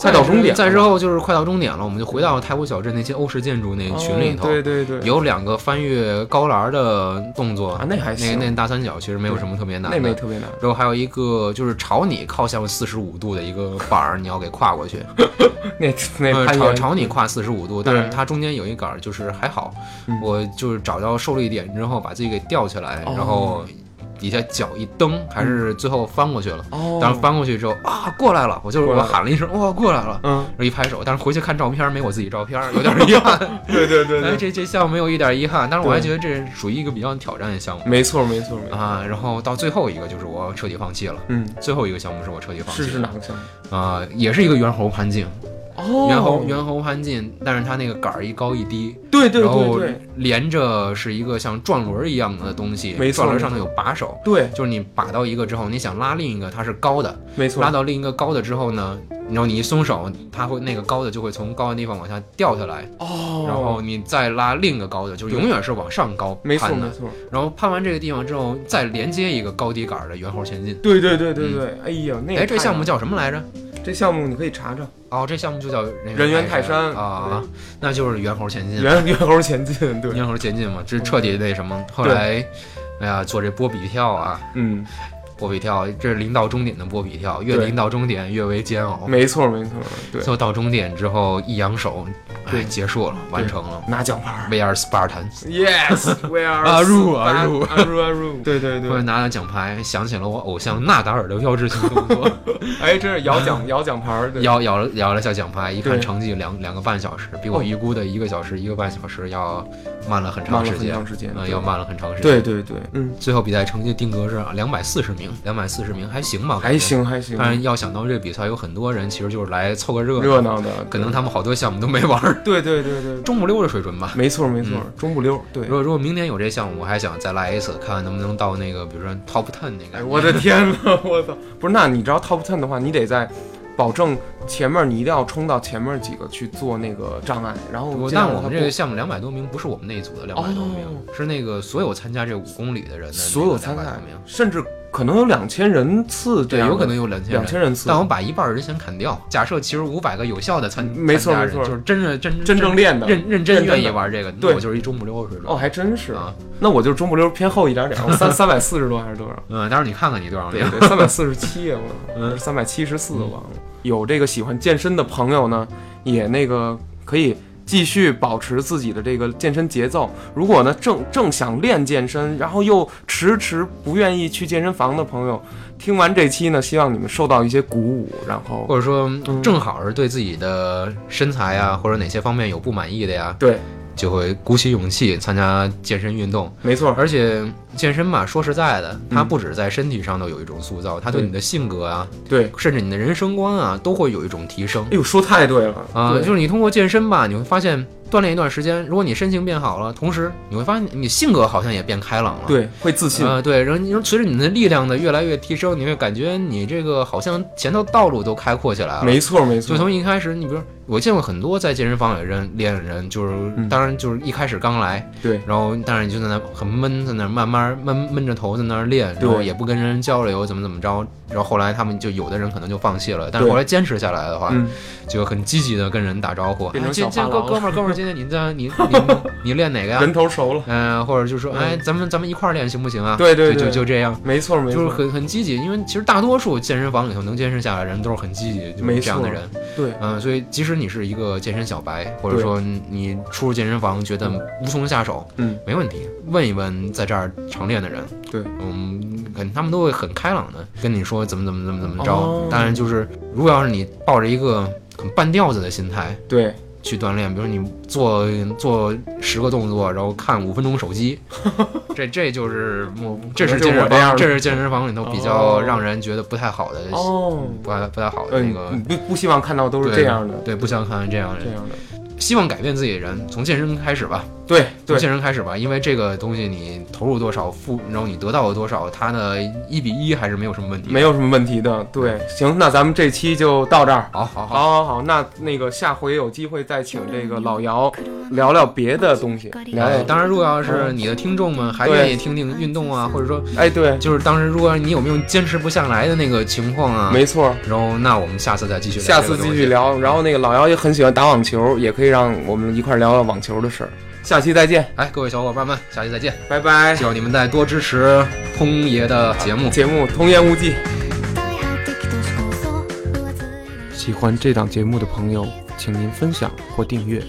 S1: 快到终点，
S2: 再之后就是快到终点了，我们就回到太湖小镇那些欧式建筑那个群里头。
S1: 对对对，
S2: 有两个翻越高栏的动作
S1: 啊，那还
S2: 那那大三角其实没有什么特别难，
S1: 那没特别难。
S2: 然后还有一个就是朝你靠向四十五度的一个板儿，你要给跨过去。
S1: 那那
S2: 朝朝你跨四十五度，但是它中间有一杆儿，就是还好，我就是找到受力点之后把自己给吊起来，然后。底下脚一蹬，还是最后翻过去了。哦，但是翻过去之后啊，过来了！我就是我喊了一声，哇，过来了！嗯，一拍手，但是回去看照片没我自己照片，有点遗憾。
S1: 对对 对，
S2: 哎，这这项目没有一点遗憾，但是我还觉得这属于一个比较挑战的项目。
S1: 没错没错没错
S2: 啊！然后到最后一个就是我彻底放弃了。
S1: 嗯，
S2: 最后一个项目是我彻底放弃。
S1: 是是哪个项目？
S2: 啊，也是一个猿猴攀镜。猿
S1: 猴
S2: 猿猴欢进，但是它那个杆儿一高一低，
S1: 对对
S2: 对对，连着是一个像转轮一样的东西，
S1: 没错，
S2: 转轮上头有把手，
S1: 对，
S2: 就是你把到一个之后，你想拉另一个，它是高的，
S1: 没错，
S2: 拉到另一个高的之后呢，然后你一松手，它会那个高的就会从高的地方往下掉下来，
S1: 哦，
S2: 然后你再拉另一个高的，就永远是往上高
S1: 没错没错，
S2: 然后攀完这个地方之后，再连接一个高低杆的猿猴前进，
S1: 对对对对对，哎呀，那
S2: 哎这项目叫什么来着？
S1: 这项目你可以查查。
S2: 哦，这项目就叫
S1: 人猿泰山。
S2: 啊，那就是猿猴前进，
S1: 猿猿猴前进，对，
S2: 猿猴前进嘛，这彻底那什么。后来，哎呀，做这波比跳啊，
S1: 嗯。
S2: 波比跳，这是临到终点的波比跳，越临到终点越为煎熬。
S1: 没错，没错，对。
S2: 最后到终点之后，一扬手，对，结束了，完成了，
S1: 拿奖牌。
S2: We are Spartans。
S1: Yes，We are。
S2: 阿入阿入
S1: 阿入阿入。对对对。
S2: 拿了奖牌，想起了我偶像纳达尔的标志性动作。
S1: 哎，这是摇奖摇奖牌，
S2: 摇摇了摇了下奖牌，一看成绩两两个半小时，比我预估的一个小时一个半小时要慢了很长时间，
S1: 长时间，
S2: 嗯，要慢了很长时间。
S1: 对对对，
S2: 嗯。最后比赛成绩定格是两百四十名。名，两百四十名还行吧？
S1: 还。行还行，
S2: 但是要想到这个比赛有很多人，其实就是来凑个热
S1: 热闹的，
S2: 可能他们好多项目都没玩儿，
S1: 对对对对，
S2: 中不溜的水准吧。
S1: 没错没错，中不溜，对
S2: 如。果如果明年有这项目，我还想再来一次，看看能不能到那个，比如说 top ten 那个。
S1: 哎，我的天呐，我操！不是，那你知道 top ten 的话，你得在保证前面你一定要冲到前面几个去做那个障碍，然后
S2: 我
S1: 尽量
S2: 但我们这个项目两百多名，不是我们那一组的两百多名，
S1: 哦
S2: 是那个所有参加这五公里的人的
S1: 所有参
S2: 200
S1: 赛
S2: 多名，
S1: 甚至可能有两千人次
S2: 对，有可能有两千
S1: 两千人次
S2: 但我把一半人先砍掉。假设其实五百个有效的参，
S1: 没错没错
S2: 就是真正真
S1: 真正练的
S2: 认认真
S1: 的
S2: 愿意玩这个，
S1: 对
S2: 那我就是一中不溜水准。
S1: 哦，还真是。
S2: 啊，
S1: 那我就是中不溜偏厚一点点，我 三三百四十多还是多少？
S2: 嗯，待会儿你看看你多少名？
S1: 对对，三百四十七
S2: 嗯
S1: 三百七十四忘了。有这个喜欢健身的朋友呢，也那个可以继续保持自己的这个健身节奏。如果呢正正想练健身，然后又迟迟不愿意去健身房的朋友，听完这期呢，希望你们受到一些鼓舞，然后
S2: 或者说
S1: 嗯
S2: 正好是对自己的身材啊，或者哪些方面有不满意的呀，
S1: 对，
S2: 就会鼓起勇气参加健身运动。
S1: 没错，
S2: 而且健身吧，说实在的，它
S1: 嗯
S2: 不止在身体上都有一种塑造，它对
S1: 对
S2: 你的性格啊，
S1: 对。
S2: 甚至你的人生观啊，都会有一种提升
S1: 哎呦，说太对了
S2: 啊。
S1: 对
S2: 就是你通过健身吧，你会发现锻炼一段时间，如果你身形变好了，同时你会发现你性格好像也变开朗了。。
S1: 对，会自信，
S2: 啊、对，然后你说随着你的力量的越来越提升，你会感觉你这个好像前头道路都开阔起来了。
S1: 没错没错，
S2: 就从一开始，你比如我见过很多在健身房里人练的人，就是、
S1: 嗯
S2: 当然就是一开始刚来，
S1: 对
S2: 然后但是你就在那很闷，在那慢慢闷闷着头在那儿练，然后也不跟人交流，怎么怎么着，然后后来他们就有的人可能就放弃了，但是后来坚持下来的话，
S1: 嗯，
S2: 就很积极的跟人打招呼，
S1: 变成
S2: 哎，今今
S1: 小
S2: 哥哥们儿 哥们儿，今天你在你你你练哪个呀？
S1: 人头熟了，
S2: 嗯、或者就说，
S1: 嗯。
S2: 哎，咱们咱们一块儿练行不行啊？
S1: 对对对。
S2: 就就就这样。
S1: 没错没错，
S2: 就是很很积极，因为其实大多数健身房里头能坚持下来的人都是很积极，就是
S1: 没
S2: 这样的人。
S1: 对。
S2: 嗯，所以即使你是一个健身小白，或者说你出入健身房觉得无从下手，
S1: 嗯，
S2: 没问题，问一问在这儿常练的人，
S1: 对，
S2: 嗯，肯他们都会很开朗的跟你说怎么怎么怎么怎么着。
S1: 哦。
S2: 当然就是，如果要是你抱着一个很半吊子的心态
S1: 对，
S2: 去锻炼，比如你做做十个动作，然后看五分钟手机，这这就是我这是健身房，
S1: 这
S2: 是健身房里头比较
S1: 哦。
S2: 让人觉得不太好的，
S1: 哦，
S2: 不太不太好的
S1: 呃，
S2: 那个。
S1: 你不不希望看到都是这样的，
S2: 对，不希望看到这样的，
S1: 这样的，
S2: 希望改变自己的人，从健身开始吧，
S1: 对
S2: 从，健身开始吧，因为这个东西你投入多少，付然后你得到了多少，它的一比一还是没有什么问题。
S1: 没有什么问题的。对，行，那咱们这期就到这儿。
S2: 好好好，
S1: 好好好，那那个下回有机会再请这个老姚聊聊别的东西，聊。
S2: 当然，如果要是你的听众们还愿意听听运动啊，或者说
S1: 哎，对，
S2: 就是当时如果你有没有坚持不下来的那个情况啊，
S1: 没错。
S2: 然后那我们下次再继续聊
S1: 下次。继续聊，然后那个老姚也很喜欢打网球，也可以让我们一块儿聊聊网球的事儿。下期再见，
S2: 哎，各位小伙伴们，下期再见！
S1: 拜拜。
S2: 希望你们再多支持通爷的节目。
S1: 节目童言无忌。喜欢这档节目的朋友，请您分享或订阅。